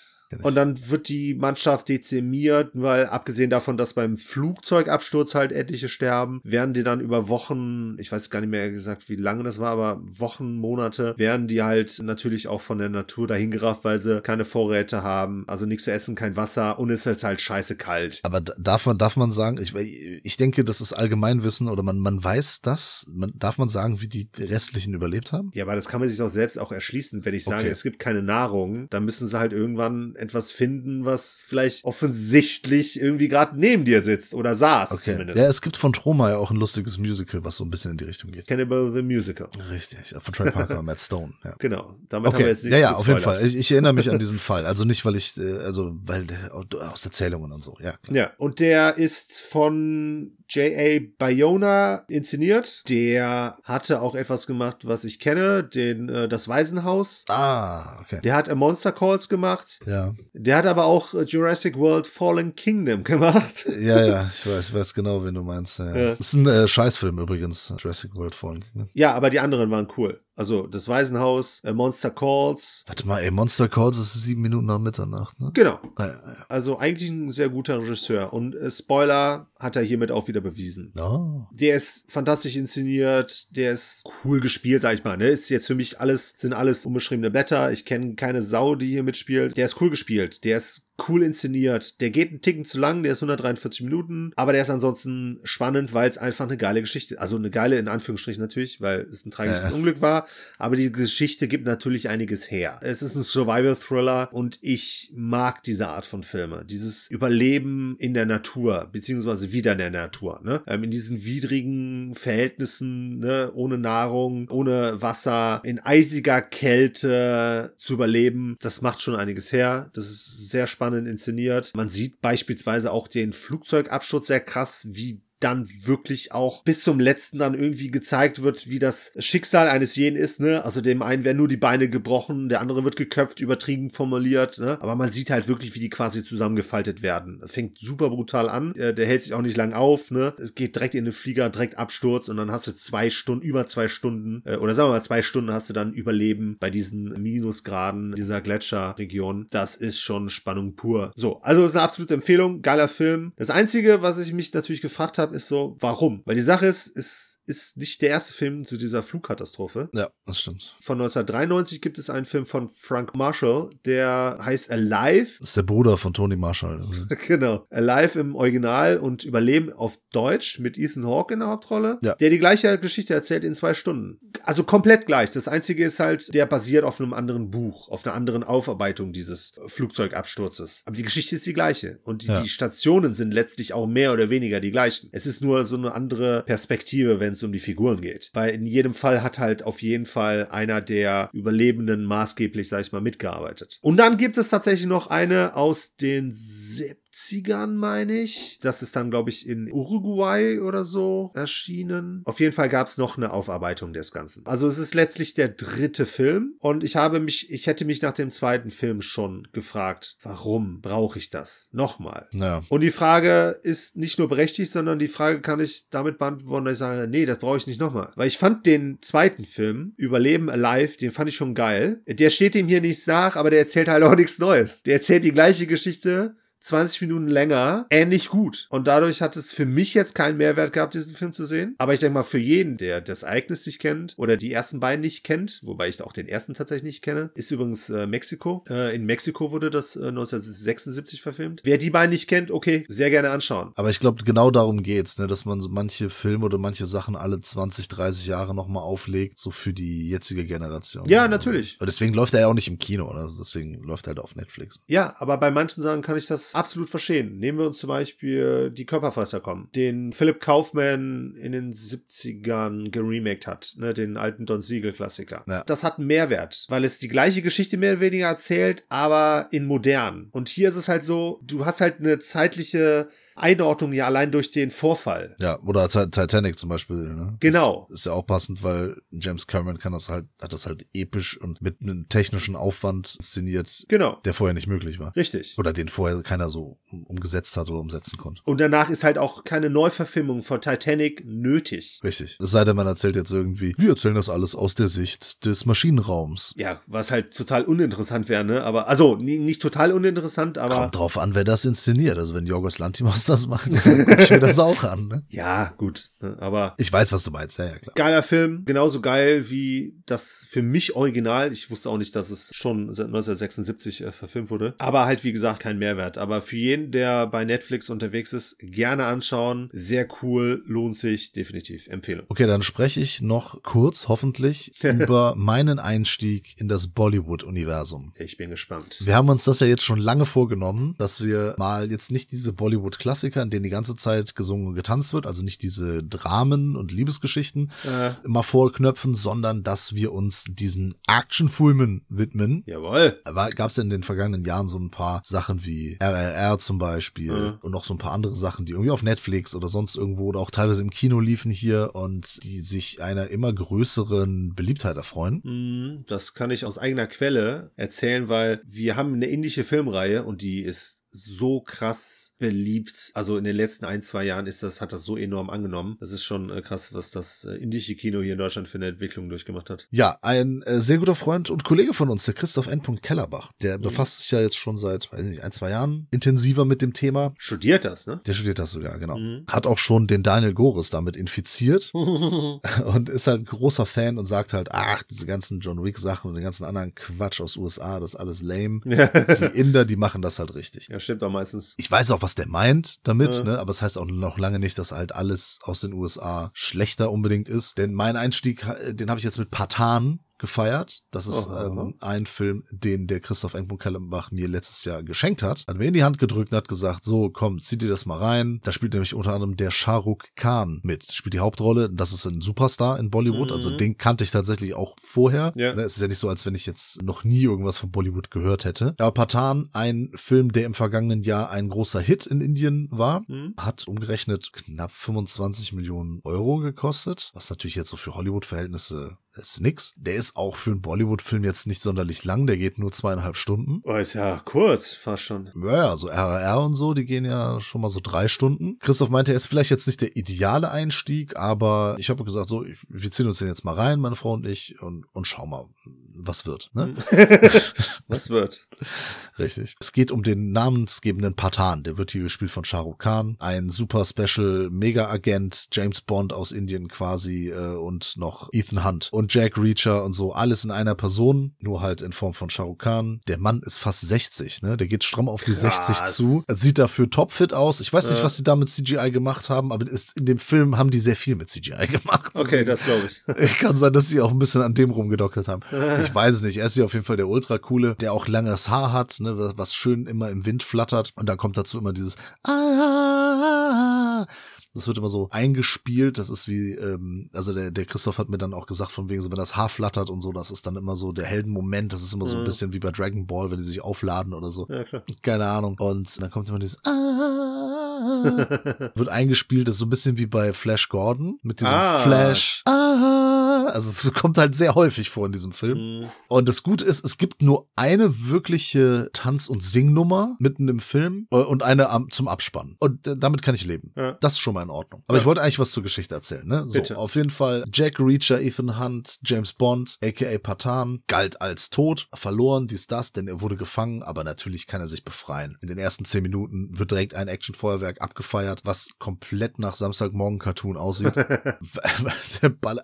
Speaker 2: Und dann wird die Mannschaft dezimiert, weil abgesehen davon, dass beim Flugzeugabsturz halt etliche sterben, werden die dann über Wochen, ich weiß gar nicht mehr gesagt, wie lange das war, aber Wochen, Monate, werden die halt natürlich auch von der Natur dahingerafft, weil sie keine Vorräte haben, also nichts zu essen, kein Wasser und es ist halt scheiße kalt.
Speaker 1: Aber darf man, darf man sagen, ich, ich denke, das ist Allgemeinwissen oder man, man weiß das, man, darf man sagen, wie die restlichen überlebt haben?
Speaker 2: Ja, aber das kann man sich doch selbst auch erschließen. Wenn ich sage,
Speaker 1: Okay.
Speaker 2: es gibt keine Nahrung, dann müssen sie halt irgendwann etwas finden, was vielleicht offensichtlich irgendwie gerade neben dir sitzt oder saß
Speaker 1: Okay.
Speaker 2: zumindest.
Speaker 1: Ja, es gibt von Troma ja auch ein lustiges Musical, was so ein bisschen in die Richtung geht.
Speaker 2: Cannibal the Musical.
Speaker 1: Richtig, von Trey Parker und Matt Stone, ja.
Speaker 2: Genau. Damit haben wir
Speaker 1: Okay,
Speaker 2: jetzt
Speaker 1: ja, ja, auf jeden. Fall. Ich, ich erinnere mich an diesen Fall. Also nicht, weil ich, äh, also, weil der, aus Erzählungen und so, ja. Klar.
Speaker 2: Ja, und der ist von J.A. Bayona inszeniert. Der hatte auch etwas gemacht, was ich kenne, den äh, das Waisenhaus.
Speaker 1: Ah, okay.
Speaker 2: Der hat A Monster Calls gemacht.
Speaker 1: Ja,
Speaker 2: Der hat aber auch äh, Jurassic World Fallen Kingdom gemacht.
Speaker 1: ja, ja, ich weiß, ich weiß genau, wen du meinst. Ja.
Speaker 2: Ja.
Speaker 1: Das ist ein äh, Scheißfilm übrigens, Jurassic World Fallen Kingdom.
Speaker 2: Ja, aber die anderen waren cool. Also das Waisenhaus, äh, Monster Calls.
Speaker 1: Warte mal, ey, Monster Calls ist sieben Minuten nach Mitternacht, ne?
Speaker 2: Genau.
Speaker 1: Ah, ja, ja.
Speaker 2: Also eigentlich ein sehr guter Regisseur. Und äh, Spoiler hat er hiermit auch wieder bewiesen.
Speaker 1: Oh.
Speaker 2: Der ist fantastisch inszeniert, der ist cool gespielt, sag ich mal. Ne? Ist jetzt für mich alles, sind alles unbeschriebene Blätter. Ich kenne keine Sau, die hier mitspielt. Der ist cool gespielt. Der ist cool inszeniert. Der geht einen Ticken zu lang, der ist 143 Minuten, aber der ist ansonsten spannend, weil es einfach eine geile Geschichte, also eine geile in Anführungsstrichen natürlich, weil es ein tragisches
Speaker 1: Ja.
Speaker 2: Unglück war, aber die Geschichte gibt natürlich einiges her. Es ist ein Survival-Thriller und ich mag diese Art von Filme. Dieses Überleben in der Natur, beziehungsweise wieder in der Natur, ne? Ähm, in diesen widrigen Verhältnissen, ne? Ohne Nahrung, ohne Wasser, in eisiger Kälte zu überleben, das macht schon einiges her. Das ist sehr spannend inszeniert. Man sieht beispielsweise auch den Flugzeugabsturz sehr krass, wie dann wirklich auch bis zum letzten dann irgendwie gezeigt wird, wie das Schicksal eines jeden ist, ne? Also dem einen werden nur die Beine gebrochen, der andere wird geköpft, übertrieben formuliert, ne? Aber man sieht halt wirklich, wie die quasi zusammengefaltet werden. Fängt super brutal an. Äh, Der hält sich auch nicht lang auf, ne? Es geht direkt in den Flieger, direkt Absturz und dann hast du zwei Stunden, über zwei Stunden, äh, oder sagen wir mal zwei Stunden hast du dann Überleben bei diesen Minusgraden dieser Gletscherregion. Das ist schon Spannung pur. So, also ist eine absolute Empfehlung, geiler Film. Das Einzige, was ich mich natürlich gefragt habe, ist so, warum? Weil die Sache ist, es ist nicht der erste Film zu dieser Flugkatastrophe.
Speaker 1: Ja, das stimmt.
Speaker 2: Von 1993 gibt es einen Film von Frank Marshall, der heißt Alive.
Speaker 1: Das ist der Bruder von Tony Marshall.
Speaker 2: Genau. Alive im Original und Überleben auf Deutsch mit Ethan Hawke in der Hauptrolle.
Speaker 1: Ja.
Speaker 2: Der die gleiche Geschichte erzählt in zwei Stunden. Also komplett gleich. Das Einzige ist halt, der basiert auf einem anderen Buch, auf einer anderen Aufarbeitung dieses Flugzeugabsturzes. Aber die Geschichte ist die gleiche. Und die,
Speaker 1: Ja.
Speaker 2: die Stationen sind letztlich auch mehr oder weniger die gleichen. Es ist nur so eine andere Perspektive, wenn es um die Figuren geht. Weil in jedem Fall hat halt auf jeden Fall einer der Überlebenden maßgeblich, sag ich mal, mitgearbeitet. Und dann gibt es tatsächlich noch eine aus den 70ern, meine ich. Das ist dann, glaube ich, in Uruguay oder so erschienen. Auf jeden Fall gab es noch eine Aufarbeitung des Ganzen. Also es ist letztlich der dritte Film. Und ich habe mich, ich hätte mich nach dem zweiten Film schon gefragt, warum brauche ich das? Nochmal.
Speaker 1: Ja.
Speaker 2: Und die Frage ist nicht nur berechtigt, sondern die Frage kann ich damit beantworten, dass ich sage, nee, das brauche ich nicht nochmal. Weil ich fand den zweiten Film, Überleben Alive, den fand ich schon geil. Der steht dem hier nichts nach, aber der erzählt halt auch nichts Neues. Der erzählt die gleiche Geschichte. 20 Minuten länger, ähnlich gut. Und dadurch hat es für mich jetzt keinen Mehrwert gehabt, diesen Film zu sehen. Aber ich denke mal, für jeden, der das Ereignis nicht kennt oder die ersten beiden nicht kennt, wobei ich auch den ersten tatsächlich nicht kenne, ist übrigens äh, Mexiko. Äh, in Mexiko wurde das äh, 1976 verfilmt. Wer die beiden nicht kennt, okay, sehr gerne anschauen.
Speaker 1: Aber ich glaube, genau darum geht's, ne, dass man so manche Filme oder manche Sachen alle 20, 30 Jahre nochmal auflegt, so für die jetzige Generation.
Speaker 2: Ja, natürlich.
Speaker 1: Aber deswegen läuft er ja auch nicht im Kino, oder? Also deswegen läuft er halt auf Netflix.
Speaker 2: Ja, aber bei manchen Sachen kann ich das absolut verstehen. Nehmen wir uns zum Beispiel die Körperfresser kommen, den Philipp Kaufman in den 70ern geremaked hat, ne, den alten Don Siegel-Klassiker.
Speaker 1: Ja.
Speaker 2: Das hat einen Mehrwert, weil es die gleiche Geschichte mehr oder weniger erzählt, aber in modern. Und hier ist es halt so, du hast halt eine zeitliche Einordnung ja allein durch den Vorfall.
Speaker 1: Ja, oder Ti- Titanic zum Beispiel, ne?
Speaker 2: Genau.
Speaker 1: Das ist ja auch passend, weil James Cameron kann das halt, hat das halt episch und mit einem technischen Aufwand inszeniert,
Speaker 2: Genau.
Speaker 1: der vorher nicht möglich war.
Speaker 2: Richtig.
Speaker 1: Oder den vorher keiner so um- umgesetzt hat oder umsetzen konnte.
Speaker 2: Und danach ist halt auch keine Neuverfilmung von Titanic nötig.
Speaker 1: Richtig. Es sei denn, man erzählt jetzt irgendwie, wir erzählen das alles aus der Sicht des Maschinenraums.
Speaker 2: Ja, was halt total uninteressant wäre, ne? Aber, also, nicht total uninteressant, aber.
Speaker 1: Kommt drauf an, wer das inszeniert. Also wenn Jorgos Lantimos das macht, dann guck ich mir das auch an. Ne?
Speaker 2: Ja, gut. ne, Aber
Speaker 1: Ich weiß, was du meinst. Ja, ja, klar.
Speaker 2: geiler Film, genauso geil wie das für mich Original. Ich wusste auch nicht, dass es schon seit 1976 äh, verfilmt wurde. Aber halt, wie gesagt, kein Mehrwert. Aber für jeden, der bei Netflix unterwegs ist, gerne anschauen. Sehr cool, lohnt sich, definitiv. Empfehlung.
Speaker 1: Okay, dann spreche ich noch kurz, hoffentlich, über meinen Einstieg in das Bollywood-Universum.
Speaker 2: Ich bin gespannt.
Speaker 1: Wir haben uns das ja jetzt schon lange vorgenommen, dass wir mal jetzt nicht diese Bollywood-Klassiker, in denen die ganze Zeit gesungen und getanzt wird, also nicht diese Dramen und Liebesgeschichten
Speaker 2: Äh,
Speaker 1: immer vorknöpfen, sondern dass wir uns diesen Actionfilmen widmen.
Speaker 2: jawohl.
Speaker 1: Gab es in den vergangenen Jahren so ein paar Sachen wie RRR zum Beispiel
Speaker 2: Mhm.
Speaker 1: und noch so ein paar andere Sachen, die irgendwie auf Netflix oder sonst irgendwo oder auch teilweise im Kino liefen hier und die sich einer immer größeren Beliebtheit erfreuen.
Speaker 2: Mm, Das kann ich aus eigener Quelle erzählen, weil wir haben eine indische Filmreihe und die ist so krass beliebt. Also in den letzten ein, zwei Jahren ist das, hat das so enorm angenommen. Das ist schon äh, krass, was das äh, indische Kino hier in Deutschland für eine Entwicklung durchgemacht hat.
Speaker 1: Ja, ein äh, sehr guter Freund und Kollege von uns, der Christoph N. Kellerbach, der befasst sich ja jetzt schon seit, weiß nicht, ein, zwei Jahren intensiver mit dem Thema.
Speaker 2: Studiert das, ne?
Speaker 1: Der studiert das sogar, genau.
Speaker 2: Mhm.
Speaker 1: Hat auch schon den Daniel Goris damit infiziert und ist halt ein großer Fan und sagt halt, ach, diese ganzen John Wick Sachen und den ganzen anderen Quatsch aus USA, das ist alles lame.
Speaker 2: Ja.
Speaker 1: Die Inder, die machen das halt richtig.
Speaker 2: ja, stimmt auch meistens.
Speaker 1: Ich weiß auch, was der meint damit,
Speaker 2: Ja.
Speaker 1: ne? aber es heißt auch noch lange nicht, dass halt alles aus den USA schlechter unbedingt ist. Denn mein Einstieg, den habe ich jetzt mit Patan gefeiert. Das ist
Speaker 2: Aha.
Speaker 1: ähm, ein Film, den der Christoph N. Kellenbach mir letztes Jahr geschenkt hat. Hat mir in die Hand gedrückt und hat gesagt, so komm, zieh dir das mal rein. Da spielt nämlich unter anderem der Shah Rukh Khan mit. Spielt die Hauptrolle. Das ist ein Superstar in Bollywood.
Speaker 2: Mhm.
Speaker 1: Also den kannte ich tatsächlich auch vorher.
Speaker 2: Ja.
Speaker 1: Ne, Es ist ja nicht so, als wenn ich jetzt noch nie irgendwas von Bollywood gehört hätte. Aber Patan, ein Film, der im vergangenen Jahr ein großer Hit in Indien war,
Speaker 2: Mhm.
Speaker 1: hat umgerechnet knapp 25 Millionen Euro gekostet, was natürlich jetzt so für Hollywood-Verhältnisse ist nix. Der ist auch für einen Bollywood-Film jetzt nicht sonderlich lang, der geht nur zweieinhalb Stunden.
Speaker 2: Oh, ist ja kurz, fast schon.
Speaker 1: Ja, ja, so RRR und so, die gehen ja schon mal so drei Stunden. Christoph meinte, er ist vielleicht jetzt nicht der ideale Einstieg, aber ich habe gesagt, so, wir ziehen uns den jetzt mal rein, meine Frau und ich, und, und schau mal, was wird. Ne?
Speaker 2: Was wird?
Speaker 1: Richtig. Es geht um den namensgebenden Patan. Der wird hier gespielt von Shah Rukh Khan. Ein super Special Mega-Agent, James Bond aus Indien quasi äh, und noch Ethan Hunt und Jack Reacher und so. Alles in einer Person, nur halt in Form von Shah Rukh Khan. Der Mann ist fast 60, ne? Der geht stramm auf die
Speaker 2: Krass.
Speaker 1: 60 zu. Sieht dafür topfit aus. Ich weiß nicht, was sie da mit CGI gemacht haben, aber ist, in dem Film haben die sehr viel mit CGI gemacht.
Speaker 2: Okay, das glaube ich.
Speaker 1: Kann sein, dass sie auch ein bisschen an dem rumgedoktert haben. Ich weiß es nicht. Er ist ja auf jeden Fall der ultra coole, der auch langes Haar hat, ne, was- schön immer im Wind flattert. Und dann kommt dazu immer dieses Ah. Das wird immer so eingespielt. Das ist wie, ähm, also der, der Christoph hat mir dann auch gesagt, von wegen so, wenn das Haar flattert und so, das ist dann immer so der Heldenmoment. Das ist immer so ein
Speaker 2: Mhm.
Speaker 1: bisschen wie bei Dragon Ball, wenn die sich aufladen oder so.
Speaker 2: Ja.
Speaker 1: Keine Ahnung. Und dann kommt immer dieses Ah. Wird eingespielt, das ist so ein bisschen wie bei Flash Gordon mit diesem
Speaker 2: Ah.
Speaker 1: Flash. Ah. Also es kommt halt sehr häufig vor in diesem Film.
Speaker 2: Mhm.
Speaker 1: Und das Gute ist, es gibt nur eine wirkliche Tanz- und Singnummer mitten im Film äh, und eine am, zum Abspann. Und äh, damit kann ich leben.
Speaker 2: Ja.
Speaker 1: Das ist schon mal in Ordnung. Aber
Speaker 2: Ja.
Speaker 1: ich wollte eigentlich was zur Geschichte erzählen. Ne? So,
Speaker 2: Bitte.
Speaker 1: auf jeden Fall Jack Reacher, Ethan Hunt, James Bond, aka Patan, galt als tot, verloren, dies, das, denn er wurde gefangen, aber natürlich kann er sich befreien. In den ersten zehn Minuten wird direkt ein Actionfeuerwerk abgefeiert, was komplett nach Samstagmorgen-Cartoon aussieht.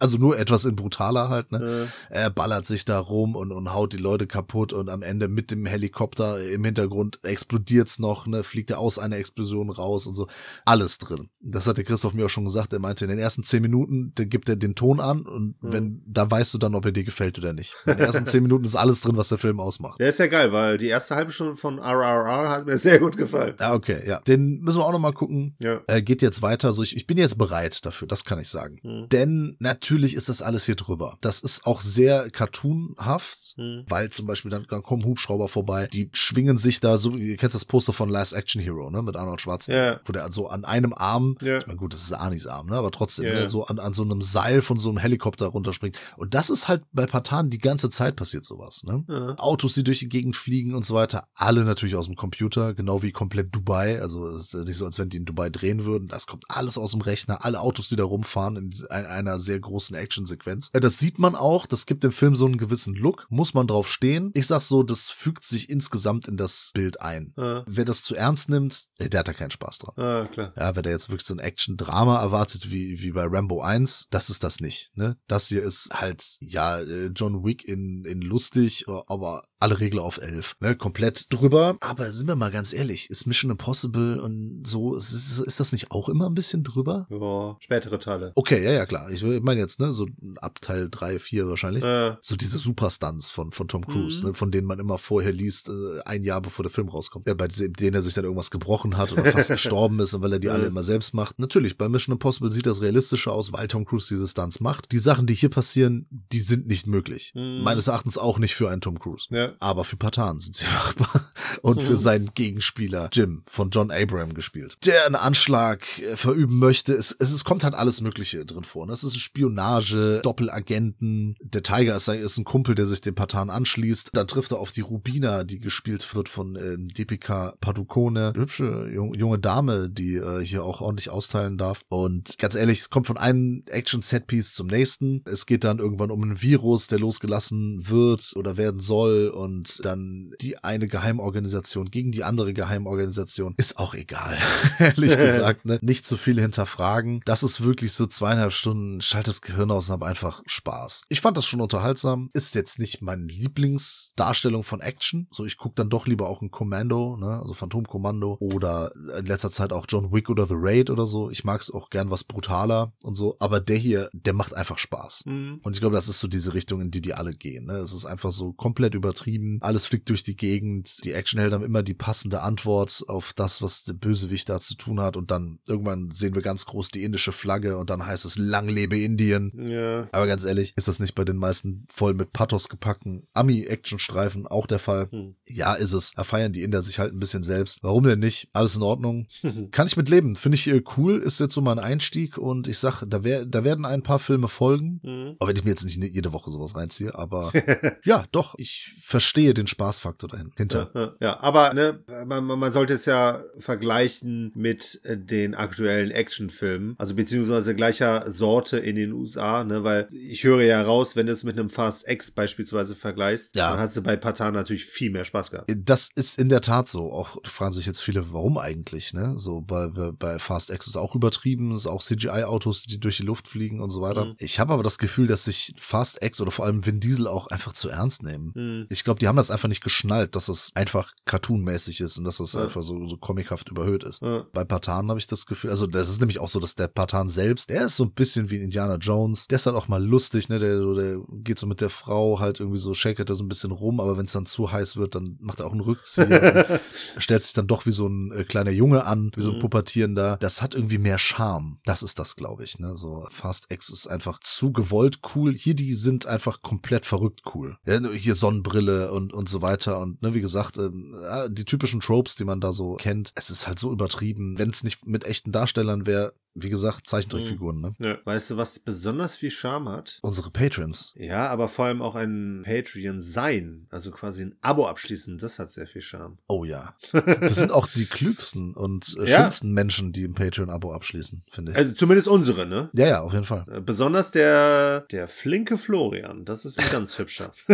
Speaker 1: Also nur etwas in brutaler halt, ne?
Speaker 2: Äh,
Speaker 1: Er ballert sich da rum und, und haut die Leute kaputt und am Ende mit dem Helikopter im Hintergrund explodiert's noch, ne, fliegt er aus einer Explosion raus und so. Alles drin. Das hat der Christoph mir auch schon gesagt. Er meinte, in den ersten zehn Minuten, gibt er den Ton an und
Speaker 2: Mhm.
Speaker 1: wenn, da weißt du dann, ob er dir gefällt oder nicht. In den ersten zehn Minuten ist alles drin, was der Film ausmacht.
Speaker 2: der ist ja geil, weil die erste halbe Stunde von RRR hat mir sehr gut gefallen.
Speaker 1: Ja, okay, ja. Den müssen wir auch noch mal gucken.
Speaker 2: Ja.
Speaker 1: Er geht jetzt weiter. So, ich, ich bin jetzt bereit dafür, das kann ich sagen.
Speaker 2: Mhm.
Speaker 1: Denn natürlich ist das alles hier drüber. Das ist auch sehr cartoonhaft,
Speaker 2: Mhm.
Speaker 1: weil zum Beispiel dann, dann kommen Hubschrauber vorbei, die schwingen sich da so, ihr kennt das Poster von Last Action Hero, ne, mit Arnold Schwarzenegger,
Speaker 2: Ja.
Speaker 1: wo der so an einem Arm,
Speaker 2: Ja.
Speaker 1: ich meine, gut, das ist Anis Arm, ne, aber trotzdem,
Speaker 2: Ja.
Speaker 1: ne, so an, an so einem Seil von so einem Helikopter runterspringt. Und das ist halt bei Patan die ganze Zeit passiert sowas, ne.
Speaker 2: Ja.
Speaker 1: Autos, die durch die Gegend fliegen und so weiter, alle natürlich aus dem Computer, genau wie komplett Dubai. Also nicht so, als wenn die in Dubai drehen würden. Das kommt alles aus dem Rechner, alle Autos, die da rumfahren in ein- einer sehr großen Actionsequenz. Äh, Das sieht man auch, das gibt dem Film so einen gewissen Look, muss man drauf stehen. Ich sag so, das fügt sich insgesamt in das Bild ein.
Speaker 2: Ja.
Speaker 1: Wer das zu ernst nimmt, äh, der hat da keinen Spaß dran.
Speaker 2: Ah, klar.
Speaker 1: Ja, wer da jetzt wirklich so ein Action-Drama erwartet, wie, wie bei Rambo 1, das ist das nicht. Ne? Das hier ist halt, ja, äh, John Wick in, in lustig, aber alle Regel auf elf. Ne? Komplett drüber. Aber sind wir mal ganz ehrlich, ist Mission Impossible und so, ist, ist, ist das nicht auch immer ein bisschen drüber?
Speaker 2: Ja, spätere Teile.
Speaker 1: Okay, ja, ja, klar. Ich meine jetzt, ne, so ab Teil 3, 4 wahrscheinlich.
Speaker 2: Äh,
Speaker 1: So diese Superstunts von, von Tom Cruise,
Speaker 2: Mhm.
Speaker 1: ne, von denen man immer vorher liest, äh, ein Jahr bevor der Film rauskommt. Ja, bei denen er sich dann irgendwas gebrochen hat oder fast gestorben ist und weil er die alle
Speaker 2: Mhm.
Speaker 1: immer selbst macht. Natürlich, bei Mission Impossible sieht das realistischer aus, weil Tom Cruise diese Stunts macht. Die Sachen, die hier passieren, die sind nicht möglich.
Speaker 2: Mhm.
Speaker 1: Meines Erachtens auch nicht für einen Tom Cruise.
Speaker 2: ja.
Speaker 1: Aber für Patan sind sie machbar. Und für
Speaker 2: Mhm.
Speaker 1: seinen Gegenspieler Jim von John Abraham gespielt, der einen Anschlag äh, verüben möchte. Es, es, es kommt halt alles Mögliche drin vor. ne? Es ist Spionage, Doppelagenten. Der Tiger ist, ist ein Kumpel, der sich dem Patan anschließt. Dann trifft er auf die Rubina, die gespielt wird von ähm, Deepika Padukone. Hübsche junge Dame, die äh, hier auch ordentlich austeilen darf. Und ganz ehrlich, es kommt von einem Action-Setpiece zum nächsten. Es geht dann irgendwann um ein Virus, der losgelassen wird oder werden soll. Und dann die eine Geheimorganisation gegen die andere Geheimorganisation. Ist auch egal, ehrlich gesagt. Ne? Nicht zu viel hinterfragen. Das ist wirklich so zweieinhalb Stunden, schalt das Gehirn aus und hab einfach Spaß. Ich fand das schon unterhaltsam. Ist jetzt nicht meine Lieblingsdarstellung von Action. So, ich gucke dann doch lieber auch ein Commando, ne? also Phantomkommando oder in letzter Zeit auch John Wick oder The Raid oder so. Ich mag es auch gern was brutaler und so. Aber der hier, der macht einfach Spaß.
Speaker 2: Mhm.
Speaker 1: Und ich glaube, das ist so diese Richtung, in die die alle gehen. Ne? Es ist einfach so komplett übertrieben. Alles fliegt durch die Gegend. Die Actionhelden haben immer die passende Antwort auf das, was der Bösewicht da zu tun hat. Und dann irgendwann sehen wir ganz groß die indische Flagge und dann heißt es Lang lebe Indien.
Speaker 2: Ja.
Speaker 1: Aber ganz ehrlich, ist das nicht bei den meisten voll mit Pathos gepackten Ami-Action-Streifen auch der Fall?
Speaker 2: Hm.
Speaker 1: Ja, ist es. Da feiern die Inder sich halt ein bisschen selbst. Warum denn nicht? Alles in Ordnung. Kann ich mit leben. Finde ich äh, cool. Ist jetzt so mein Einstieg und ich sag, da, wer, da werden ein paar Filme folgen.
Speaker 2: Mhm.
Speaker 1: Aber wenn ich mir jetzt nicht jede Woche sowas reinziehe, aber ja, doch, ich verstehe den Spaßfaktor dahinter.
Speaker 2: Ja, ja, aber ne, man, man man sollte es ja vergleichen mit äh, den aktuellen Actionfilmen, also beziehungsweise gleicher Sorte in den USA, ne, weil ich höre ja raus, wenn du es mit einem Fast X beispielsweise vergleichst,
Speaker 1: Ja.
Speaker 2: dann hast du bei Patan natürlich viel mehr Spaß gehabt.
Speaker 1: Das ist in der Tat so. Auch fragen sich jetzt viele, warum eigentlich, ne? So bei, bei, bei Fast X ist auch übertrieben, es ist auch CGI-Autos, die durch die Luft fliegen und so weiter.
Speaker 2: Mhm.
Speaker 1: Ich habe aber das Gefühl, dass sich Fast X oder vor allem Vin Diesel auch einfach zu ernst nehmen.
Speaker 2: Hm.
Speaker 1: Ich glaube, die haben das einfach nicht geschnallt, dass es einfach cartoonmäßig ist und dass es
Speaker 2: Ja.
Speaker 1: einfach so, so comichaft überhöht ist.
Speaker 2: Ja.
Speaker 1: Bei Patan habe ich das Gefühl, also das ist nämlich auch so, dass der Patan selbst, der ist so ein bisschen wie ein Indiana Jones. Der ist halt auch mal lustig, ne? Der, so, der geht so mit der Frau halt irgendwie so, shakert er so ein bisschen rum, aber wenn es dann zu heiß wird, dann macht er auch einen Rückzieher. stellt sich dann doch wie so ein äh, kleiner Junge an, wie so ein
Speaker 2: Mhm.
Speaker 1: Pubertierender. Das hat irgendwie mehr Charme. Das ist das, glaube ich, ne? So Fast X ist einfach zu gewollt cool. Hier, die sind einfach komplett verrückt cool. Ja, hier Sonnenbrille und, und so weiter. Und ne, wie gesagt, ja, die typischen Tropes, die man da so kennt, es ist halt so übertrieben. Wenn es nicht mit echten Darstellern wäre, wie gesagt, Zeichentrickfiguren, ne?
Speaker 2: Ja. Weißt du, was besonders viel Charme hat?
Speaker 1: Unsere Patrons.
Speaker 2: Ja, aber vor allem auch ein Patreon sein, also quasi ein Abo abschließen, das hat sehr viel Charme.
Speaker 1: Oh ja. Das sind auch die klügsten und äh,
Speaker 2: Ja.
Speaker 1: schönsten Menschen, die ein Patreon-Abo abschließen, finde ich.
Speaker 2: Also zumindest unsere, ne?
Speaker 1: ja, ja, auf jeden Fall.
Speaker 2: Äh, Besonders der, der flinke Florian, das ist ein ganz hübscher.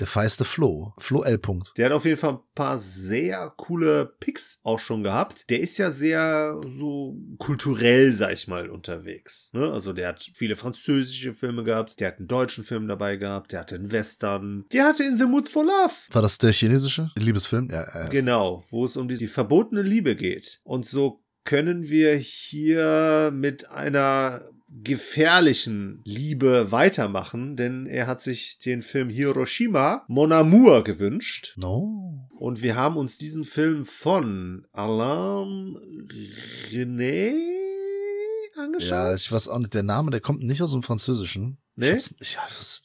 Speaker 1: Der feiste Flo. Flo L. Punkt.
Speaker 2: Der hat auf jeden Fall ein paar sehr coole Picks auch schon gehabt. Der ist ja sehr so kulturell, sag ich mal, unterwegs. Ne? Also der hat viele französische Filme gehabt, der hat einen deutschen Film dabei gehabt, der hatte einen Western, der hatte In the Mood for Love.
Speaker 1: War das der chinesische Liebesfilm? Ja, ja.
Speaker 2: Genau, wo es um die, die verbotene Liebe geht. Und so können wir hier mit einer gefährlichen Liebe weitermachen, denn er hat sich den Film Hiroshima Mon Amour gewünscht.
Speaker 1: No.
Speaker 2: Und wir haben uns diesen Film von Alain René angeschaut.
Speaker 1: Ja, ich weiß auch nicht, der Name, der kommt nicht aus dem Französischen.
Speaker 2: Nee?
Speaker 1: Ich hab's, ich,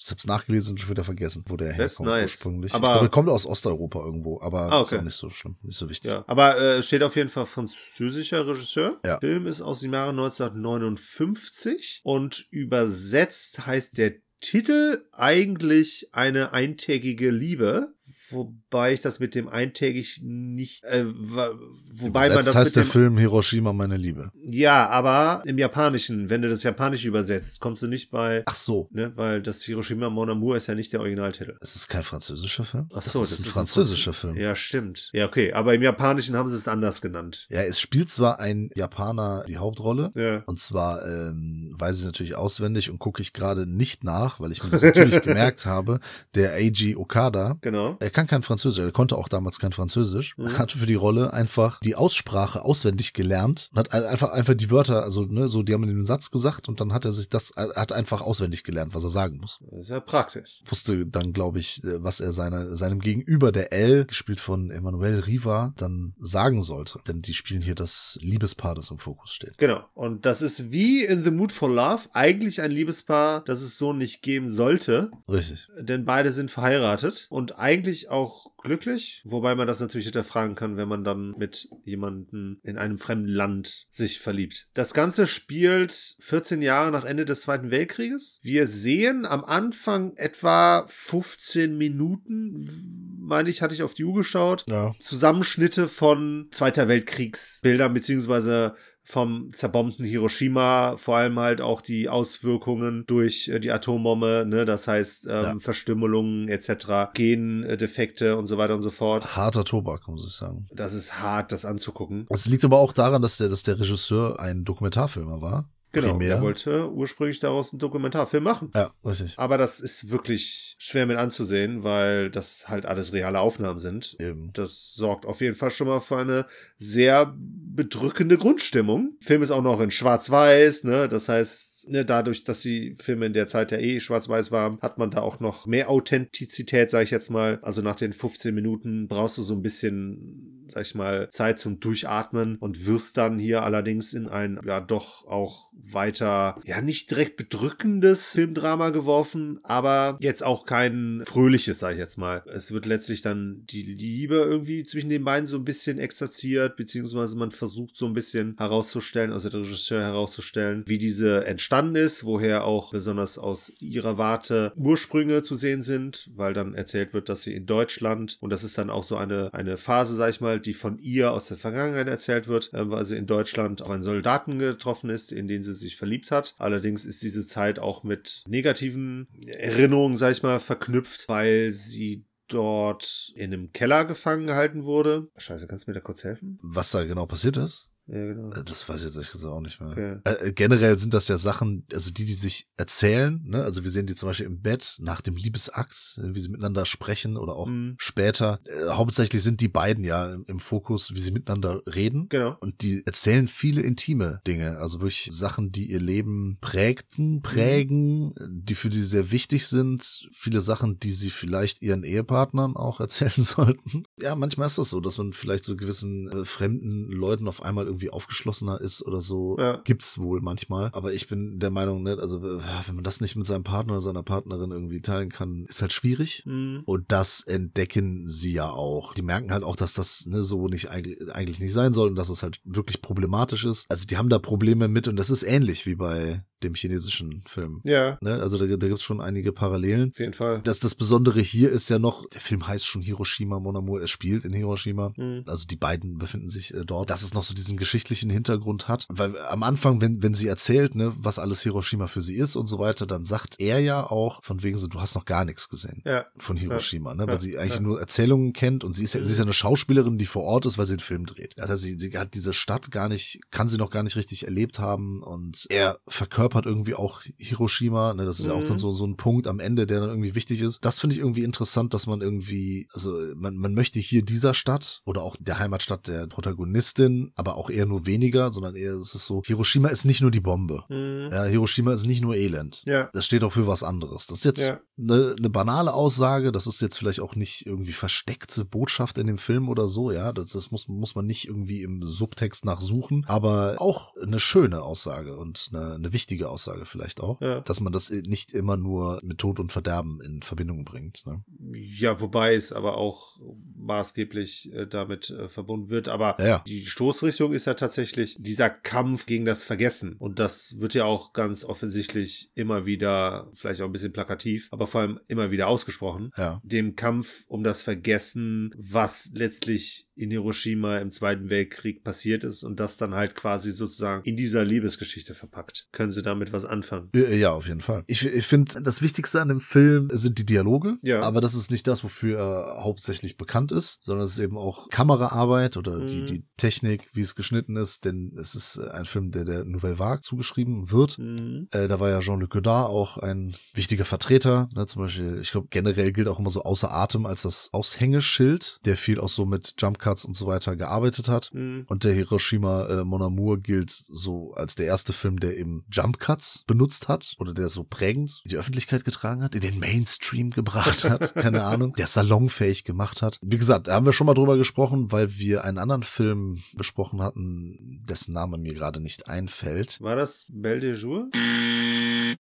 Speaker 1: ich hab's nachgelesen und schon wieder vergessen, wo der
Speaker 2: ist
Speaker 1: herkommt
Speaker 2: nice.
Speaker 1: ursprünglich.
Speaker 2: Aber-
Speaker 1: glaube, er kommt aus Osteuropa irgendwo, aber
Speaker 2: Ah,
Speaker 1: ist
Speaker 2: okay.
Speaker 1: auch nicht so schlimm, nicht so wichtig.
Speaker 2: Ja, aber äh, steht auf jeden Fall französischer Regisseur.
Speaker 1: Ja.
Speaker 2: Film ist aus dem Jahre 1959 und übersetzt heißt der Titel eigentlich eine eintägige Liebe, wobei ich das mit dem eintägig nicht, äh, wobei man das
Speaker 1: heißt
Speaker 2: mit
Speaker 1: der
Speaker 2: dem,
Speaker 1: Film Hiroshima, meine Liebe.
Speaker 2: ja, aber im Japanischen, wenn du das Japanisch übersetzt, kommst du nicht bei,
Speaker 1: Ach so.
Speaker 2: ne, weil das Hiroshima Mon Amour ist ja nicht der Originaltitel.
Speaker 1: Es ist kein französischer Film?
Speaker 2: Ach so,
Speaker 1: das ist ein französischer Film.
Speaker 2: Ja, stimmt. Ja, okay, aber im Japanischen haben sie es anders genannt.
Speaker 1: Ja, es spielt zwar ein Japaner die Hauptrolle,
Speaker 2: Ja.
Speaker 1: und zwar ähm, weiß ich natürlich auswendig und gucke ich gerade nicht nach, weil ich mir das natürlich gemerkt habe, der Eiji Okada,
Speaker 2: Genau.
Speaker 1: er kann kein Französisch, er konnte auch damals kein Französisch,
Speaker 2: Mhm.
Speaker 1: hat für die Rolle einfach die Aussprache auswendig gelernt und hat ein- einfach einfach die Wörter, also ne, so die haben den Satz gesagt und dann hat er sich das er hat einfach auswendig gelernt, was er sagen muss.
Speaker 2: Ist ja praktisch.
Speaker 1: Wusste dann glaube ich, äh, was er seiner seinem Gegenüber der L, gespielt von Emmanuel Riva, dann sagen sollte, denn die spielen hier das Liebespaar, das im Fokus steht.
Speaker 2: Genau. Und das ist wie in The Mood for Love eigentlich ein Liebespaar, das es so nicht geben sollte,
Speaker 1: Richtig.
Speaker 2: denn beide sind verheiratet und eigentlich auch glücklich, wobei man das natürlich hinterfragen kann, wenn man dann mit jemandem in einem fremden Land sich verliebt. Das Ganze spielt 14 Jahre nach Ende des Zweiten Weltkrieges. Wir sehen am Anfang etwa 15 Minuten, meine ich, hatte ich auf die Uhr geschaut,
Speaker 1: Ja.
Speaker 2: Zusammenschnitte von Zweiter Weltkriegsbildern beziehungsweise vom zerbombten Hiroshima, vor allem halt auch die Auswirkungen durch äh, die Atombombe, ne, das heißt ähm,
Speaker 1: Ja.
Speaker 2: Verstümmelungen etc., Gendefekte und so weiter und so fort.
Speaker 1: Harter Tobak, muss ich sagen.
Speaker 2: Das ist hart, das anzugucken.
Speaker 1: Es liegt aber auch daran, dass der, dass der Regisseur ein Dokumentarfilmer war.
Speaker 2: Genau,
Speaker 1: Primär.
Speaker 2: er wollte ursprünglich daraus einen Dokumentarfilm machen.
Speaker 1: Ja, richtig.
Speaker 2: Aber das ist wirklich schwer mit anzusehen, weil das halt alles reale Aufnahmen sind.
Speaker 1: Eben.
Speaker 2: Das sorgt auf jeden Fall schon mal für eine sehr bedrückende Grundstimmung. Film ist auch noch in Schwarz-Weiß, ne? Das heißt, ne, dadurch, dass die Filme in der Zeit ja eh schwarz-weiß waren, hat man da auch noch mehr Authentizität, sag ich jetzt mal. Also nach den 15 Minuten brauchst du so ein bisschen, sag ich mal, Zeit zum Durchatmen und wirst dann hier allerdings in ein, ja, doch auch weiter, ja, nicht direkt bedrückendes Filmdrama geworfen, aber jetzt auch kein fröhliches, sag ich jetzt mal. Es wird letztlich dann die Liebe irgendwie zwischen den beiden so ein bisschen exerziert, beziehungsweise man versucht so ein bisschen herauszustellen, also der Regisseur herauszustellen, wie diese entstanden ist, woher auch besonders aus ihrer Warte Ursprünge zu sehen sind, weil dann erzählt wird, dass sie in Deutschland, und das ist dann auch so eine, eine Phase, sag ich mal, die von ihr aus der Vergangenheit erzählt wird, äh, weil sie in Deutschland auf einen Soldaten getroffen ist, in den sie sich verliebt hat. Allerdings ist diese Zeit auch mit negativen Erinnerungen, sag ich mal, verknüpft, weil sie dort in einem Keller gefangen gehalten wurde. Scheiße, kannst du mir da kurz helfen?
Speaker 1: Was da genau passiert ist?
Speaker 2: Ja, genau.
Speaker 1: Äh, Das weiß ich jetzt ehrlich gesagt auch nicht mehr.
Speaker 2: Okay.
Speaker 1: Äh, äh, generell sind das ja Sachen, also die, die sich erzählen, ne? Also wir sehen die zum Beispiel im Bett nach dem Liebesakt, wie sie miteinander sprechen oder auch
Speaker 2: Mhm.
Speaker 1: später. Äh, hauptsächlich sind die beiden ja im, im Fokus, wie sie miteinander reden.
Speaker 2: Genau.
Speaker 1: Und die erzählen viele intime Dinge, also wirklich Sachen, die ihr Leben prägten, prägen, die für die sehr wichtig sind. Viele Sachen, die sie vielleicht ihren Ehepartnern auch erzählen sollten. Ja, manchmal ist das so, dass man vielleicht so gewissen äh, fremden Leuten auf einmal irgendwie aufgeschlossener ist oder so.
Speaker 2: Ja.
Speaker 1: Gibt's wohl manchmal. Aber ich bin der Meinung, ne, also äh, wenn man das nicht mit seinem Partner oder seiner Partnerin irgendwie teilen kann, ist halt schwierig.
Speaker 2: Mhm.
Speaker 1: Und das entdecken sie ja auch. Die merken halt auch, dass das ne, so nicht eigentlich, eigentlich nicht sein soll und dass es halt wirklich problematisch ist. Also die haben da Probleme mit und das ist ähnlich wie bei dem chinesischen Film.
Speaker 2: Ja,
Speaker 1: Ne? Also da, da gibt's schon einige Parallelen.
Speaker 2: auf jeden Fall.
Speaker 1: Das, das Besondere hier ist ja noch, der Film heißt schon Hiroshima Mon Amour, er spielt in Hiroshima.
Speaker 2: Mhm.
Speaker 1: Also die beiden befinden sich äh, dort. Dass es noch so diesen geschichtlichen Hintergrund hat. Weil am Anfang, wenn, wenn sie erzählt, ne, was alles Hiroshima für sie ist und so weiter, dann sagt er ja auch von wegen so, du hast noch gar nichts gesehen
Speaker 2: Ja.
Speaker 1: von Hiroshima, ne? Weil
Speaker 2: ja,
Speaker 1: sie eigentlich
Speaker 2: ja.
Speaker 1: nur Erzählungen kennt und sie ist ja, sie ist ja eine Schauspielerin, die vor Ort ist, weil sie den Film dreht. Heißt, sie, sie hat diese Stadt gar nicht, kann sie noch gar nicht richtig erlebt haben und er verkörpert irgendwie auch Hiroshima, ne? Das ist ja auch
Speaker 2: Mhm.
Speaker 1: dann so, so ein Punkt am Ende, der dann irgendwie wichtig ist. Das finde ich irgendwie interessant, dass man irgendwie, also man, man möchte hier dieser Stadt oder auch der Heimatstadt der Protagonistin, aber auch eher nur weniger, sondern eher ist es so, Hiroshima ist nicht nur die Bombe.
Speaker 2: Mhm.
Speaker 1: Ja, Hiroshima ist nicht nur Elend.
Speaker 2: Ja.
Speaker 1: Das steht auch für was anderes. Das ist jetzt
Speaker 2: Ja.
Speaker 1: eine, eine banale Aussage. Das ist jetzt vielleicht auch nicht irgendwie versteckte Botschaft in dem Film oder so. Ja, das, das muss, muss man nicht irgendwie im Subtext nachsuchen. Aber auch eine schöne Aussage und eine, eine wichtige Aussage vielleicht auch.
Speaker 2: Ja.
Speaker 1: Dass man das nicht immer nur mit Tod und Verderben in Verbindung bringt. Ne?
Speaker 2: Ja, wobei es aber auch maßgeblich äh, damit äh, verbunden wird. Aber
Speaker 1: ja.
Speaker 2: die Stoßrichtung ist ja tatsächlich dieser Kampf gegen das Vergessen. Und das wird ja auch ganz offensichtlich immer wieder, vielleicht auch ein bisschen plakativ, aber vor allem immer wieder ausgesprochen.
Speaker 1: Ja.
Speaker 2: Dem Kampf um das Vergessen, was letztlich in Hiroshima im Zweiten Weltkrieg passiert ist und das dann halt quasi sozusagen in dieser Liebesgeschichte verpackt. Können Sie damit was anfangen?
Speaker 1: Ja, auf jeden Fall. Ich, ich finde, das Wichtigste an dem Film sind die Dialoge.
Speaker 2: Ja.
Speaker 1: Aber das ist nicht das, wofür er hauptsächlich bekannt ist, sondern es ist eben auch Kameraarbeit oder die,
Speaker 2: Mhm.
Speaker 1: die Technik, wie es geschnitten ist. Denn es ist ein Film, der der Nouvelle Vague zugeschrieben wird.
Speaker 2: Mhm.
Speaker 1: Äh, da war ja Jean-Luc Godard auch ein wichtiger Vertreter. Ne? Zum Beispiel, ich glaube, generell gilt auch immer so außer Atem als das Aushängeschild, der viel auch so mit Jump Cuts und so weiter gearbeitet hat.
Speaker 2: Mhm.
Speaker 1: Und der Hiroshima äh, Mon Amour gilt so als der erste Film, der eben Jump Cuts benutzt hat oder der so prägend in die Öffentlichkeit getragen hat, in den Mainstream gebracht hat, keine Ahnung, der salonfähig gemacht hat. Wie gesagt, da haben wir schon mal drüber gesprochen, weil wir einen anderen Film besprochen hatten, dessen Name mir gerade nicht einfällt.
Speaker 2: War das Belle de Jour?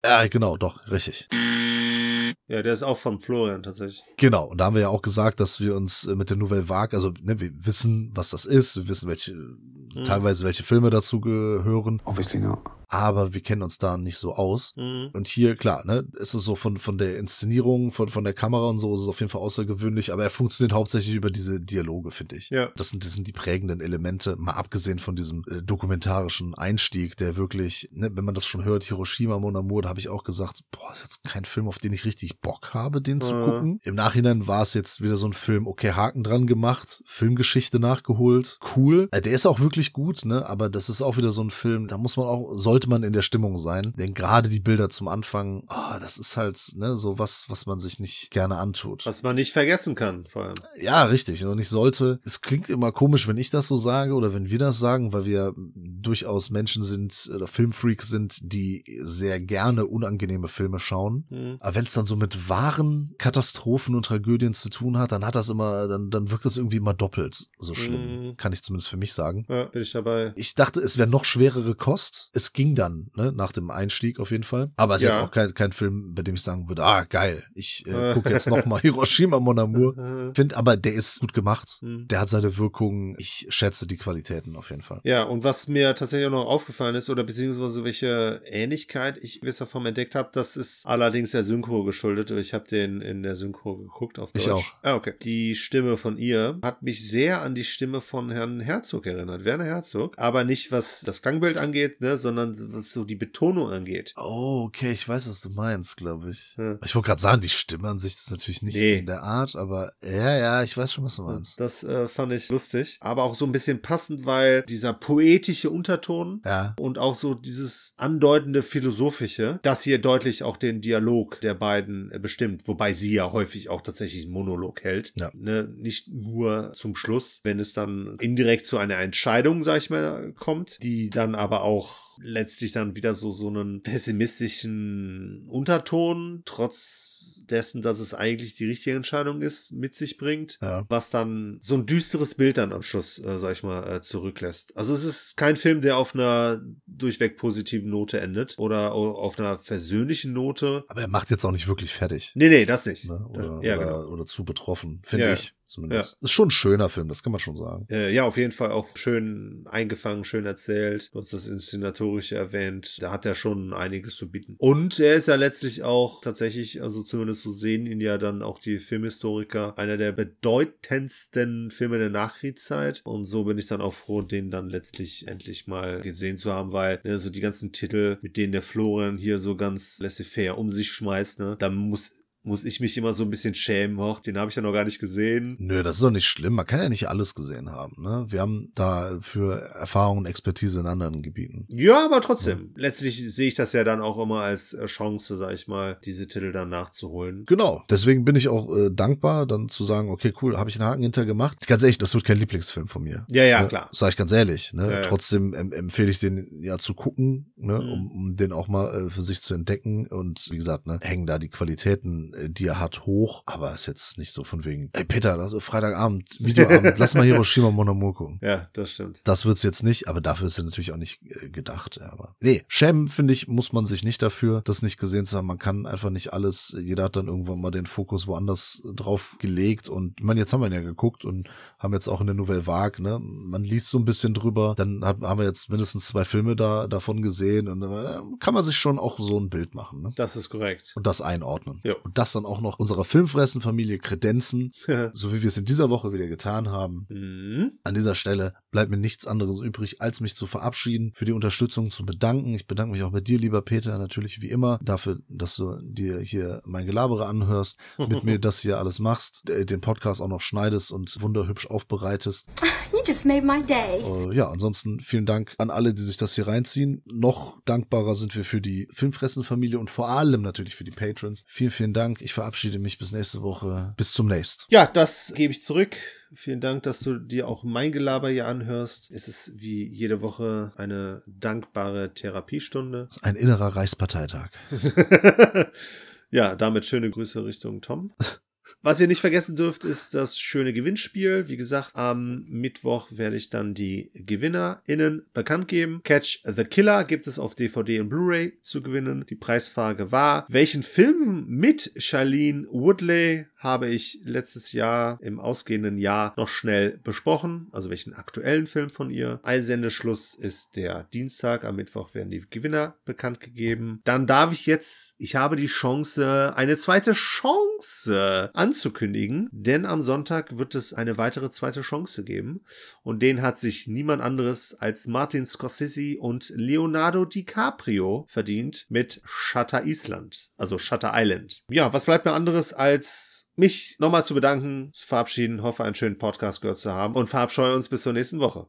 Speaker 1: Ja, genau, doch, richtig.
Speaker 2: Ja, der ist auch von Florian tatsächlich.
Speaker 1: Genau, und da haben wir ja auch gesagt, dass wir uns äh, mit der Nouvelle Vague, also ne, wir wissen, was das ist, wir wissen, welche, teilweise welche Filme dazu gehören,
Speaker 6: Obviously not.
Speaker 1: aber wir kennen uns da nicht so aus.
Speaker 2: Mhm.
Speaker 1: Und hier, klar, ne, ist es so von, von der Inszenierung, von, von der Kamera und so, ist es auf jeden Fall außergewöhnlich, aber er funktioniert hauptsächlich über diese Dialoge, finde ich.
Speaker 2: Ja.
Speaker 1: Das sind, das sind die prägenden Elemente, mal abgesehen von diesem äh, dokumentarischen Einstieg, der wirklich, ne, wenn man das schon hört, Hiroshima, Mon Amour, da habe ich auch gesagt, boah, ist jetzt kein Film, auf den ich richtig Bock habe, den zu
Speaker 2: Mhm.
Speaker 1: gucken. Im Nachhinein war es jetzt wieder so ein Film, okay, Haken dran gemacht, Filmgeschichte nachgeholt, cool. Äh, der ist auch wirklich gut, ne, aber das ist auch wieder so ein Film, da muss man auch, sollte man in der Stimmung sein, denn gerade die Bilder zum Anfang, ah, das ist halt, ne, so was, was man sich nicht gerne antut.
Speaker 2: Was man nicht vergessen kann, vor allem.
Speaker 1: Ja, richtig. Und ich sollte, es klingt immer komisch, wenn ich das so sage oder wenn wir das sagen, weil wir durchaus Menschen sind oder Filmfreaks sind, die sehr gerne unangenehme Filme schauen.
Speaker 2: Mhm.
Speaker 1: Aber wenn es dann so mit wahren Katastrophen und Tragödien zu tun hat, dann hat das immer, dann, dann wirkt das irgendwie immer doppelt so schlimm.
Speaker 2: Mhm.
Speaker 1: Kann ich zumindest für mich sagen.
Speaker 2: Ja, bin ich dabei.
Speaker 1: Ich dachte, es wäre noch schwerere Kost. Es ging dann, ne, nach dem Einstieg auf jeden Fall. Aber es ist
Speaker 2: Ja.
Speaker 1: jetzt auch kein, kein Film, bei dem ich sagen würde, ah, geil, ich äh,
Speaker 2: Äh.
Speaker 1: gucke jetzt noch mal Hiroshima Mon Amour.
Speaker 2: Äh,
Speaker 1: Find aber, der ist gut gemacht.
Speaker 2: Mhm.
Speaker 1: Der hat seine Wirkung. Ich schätze die Qualitäten auf jeden Fall.
Speaker 2: Ja, und was mir tatsächlich auch noch aufgefallen ist, oder beziehungsweise welche Ähnlichkeit ich gewisser Form entdeckt habe, das ist allerdings der Synchro geschuldet. Ich habe den in der Synchro geguckt auf Deutsch.
Speaker 1: Ich auch.
Speaker 2: Ah, okay. Die Stimme von ihr hat mich sehr an die Stimme von Herrn Herzog erinnert, Werner Herzog. Aber nicht, was das Klangbild angeht, ne, sondern was so die Betonung angeht.
Speaker 1: Oh, okay, ich weiß, was du meinst, glaube ich.
Speaker 2: Ja.
Speaker 1: Ich wollte gerade sagen, die Stimme an sich ist natürlich nicht
Speaker 2: Nee.
Speaker 1: in der Art, aber ja, ja, ich weiß schon, was du meinst.
Speaker 2: Das äh, fand ich lustig. Aber auch so ein bisschen passend, weil dieser poetische Unterton
Speaker 1: Ja,
Speaker 2: und auch so dieses andeutende philosophische, das hier deutlich auch den Dialog der beiden äh, bestimmt, wobei sie ja häufig auch tatsächlich einen Monolog hält.
Speaker 1: Ja.
Speaker 2: Ne, nicht nur zum Schluss, wenn es dann indirekt zu einer Entscheidung, sag ich mal, kommt, die dann aber auch letztlich dann wieder so so einen pessimistischen Unterton trotz dessen, dass es eigentlich die richtige Entscheidung ist, mit sich bringt
Speaker 1: ja.
Speaker 2: was dann so ein düsteres Bild dann am Schluss, äh, sag ich mal, äh, zurücklässt. Also es ist kein Film, der auf einer durchweg positiven Note endet oder au- auf einer versöhnlichen Note.
Speaker 1: Aber er macht jetzt auch nicht wirklich fertig.
Speaker 2: Nee, nee, das nicht.
Speaker 1: Ne? Oder,
Speaker 2: ja,
Speaker 1: oder,
Speaker 2: genau.
Speaker 1: oder zu betroffen, finde
Speaker 2: Ja.
Speaker 1: ich zumindest. Ist schon ein schöner Film, das kann man schon sagen.
Speaker 2: Äh, ja, auf jeden Fall auch schön eingefangen, schön erzählt. Du hast das Inszenatorische erwähnt. Da hat er schon einiges zu bieten. Und er ist ja letztlich auch tatsächlich, also zumindest so sehen ihn ja dann auch die Filmhistoriker, einer der bedeutendsten Filme der Nachkriegszeit. Und so bin ich dann auch froh, den dann letztlich endlich mal gesehen zu haben, weil ne, so die ganzen Titel, mit denen der Florian hier so ganz laissez-faire um sich schmeißt, ne, da muss muss ich mich immer so ein bisschen schämen. Och, den habe ich ja noch gar nicht gesehen.
Speaker 1: Nö, das ist doch nicht schlimm. Man kann ja nicht alles gesehen haben. Ne? Wir haben da für Erfahrung und Expertise in anderen Gebieten.
Speaker 2: Ja, aber trotzdem. Letztlich sehe ich das ja dann auch immer als äh, Chance, sag ich mal, diese Titel dann nachzuholen.
Speaker 1: Genau. Deswegen bin ich auch äh, dankbar, dann zu sagen, okay, cool, habe ich einen Haken hinter gemacht. Ganz ehrlich, das wird kein Lieblingsfilm von mir.
Speaker 2: Ja, ja,
Speaker 1: ne?
Speaker 2: klar.
Speaker 1: Sag ich ganz ehrlich. Ne?
Speaker 2: Ja, ja.
Speaker 1: Trotzdem em empfehle ich den ja zu gucken, ne?
Speaker 2: Mhm.
Speaker 1: um, um den auch mal äh, für sich zu entdecken. Und wie gesagt, ne, hängen da die Qualitäten, die er hat, hoch. Aber ist jetzt nicht so von wegen, ey Peter, also Freitagabend, Videoabend, lass mal Hiroshima Mon Amour gucken.
Speaker 2: Ja, das stimmt.
Speaker 1: Das wird's jetzt nicht, aber dafür ist er natürlich auch nicht äh, gedacht. Aber nee, schämen, finde ich, muss man sich nicht dafür, das nicht gesehen zu haben. Man kann einfach nicht alles, jeder hat dann irgendwann mal den Fokus woanders drauf gelegt und ich meine, jetzt haben wir ihn ja geguckt und haben jetzt auch in der Nouvelle Vague, ne, man liest so ein bisschen drüber, dann hat, haben wir jetzt mindestens zwei Filme da davon gesehen und äh, kann man sich schon auch so ein Bild machen, ne?
Speaker 2: Das ist korrekt.
Speaker 1: Und das einordnen.
Speaker 2: Ja.
Speaker 1: Und das dann auch noch unserer Filmfressenfamilie kredenzen, so wie wir es in dieser Woche wieder getan haben.
Speaker 2: mhm.
Speaker 1: An dieser Stelle bleibt mir nichts anderes übrig, als mich zu verabschieden, für die Unterstützung zu bedanken. Ich bedanke mich auch bei dir, lieber Peter, natürlich wie immer, dafür, dass du dir hier mein Gelabere anhörst, mit mir das hier alles machst, den Podcast auch noch schneidest und wunderhübsch aufbereitest.
Speaker 5: You just made my day.
Speaker 1: Äh, ja, ansonsten vielen Dank an alle, die sich das hier reinziehen. Noch dankbarer sind wir für die Filmfressenfamilie und vor allem natürlich für die Patrons. Vielen, vielen Dank. Ich verabschiede mich bis nächste Woche. Bis zum nächsten.
Speaker 2: Ja, das gebe ich zurück. Vielen Dank, dass du dir auch mein Gelaber hier anhörst. Es ist wie jede Woche eine dankbare Therapiestunde.
Speaker 1: Ein innerer Reichsparteitag.
Speaker 2: ja, damit schöne Grüße Richtung Tom. Was ihr nicht vergessen dürft, ist das schöne Gewinnspiel. Wie gesagt, am Mittwoch werde ich dann die GewinnerInnen bekannt geben. Catch the Killer gibt es auf DVD und Blu-ray zu gewinnen. Die Preisfrage war, welchen Film mit Charlene Woodley habe ich letztes Jahr im ausgehenden Jahr noch schnell besprochen, also welchen aktuellen Film von ihr. Einsendeschluss ist der Dienstag, am Mittwoch werden die Gewinner bekannt gegeben. Dann darf ich jetzt, ich habe die Chance, eine zweite Chance anzukündigen, denn am Sonntag wird es eine weitere zweite Chance geben und den hat sich niemand anderes als Martin Scorsese und Leonardo DiCaprio verdient mit Shutter Island, also Shutter Island. Ja, was bleibt mir anderes als mich nochmal zu bedanken, zu verabschieden, hoffe einen schönen Podcast gehört zu haben und verabscheue uns bis zur nächsten Woche.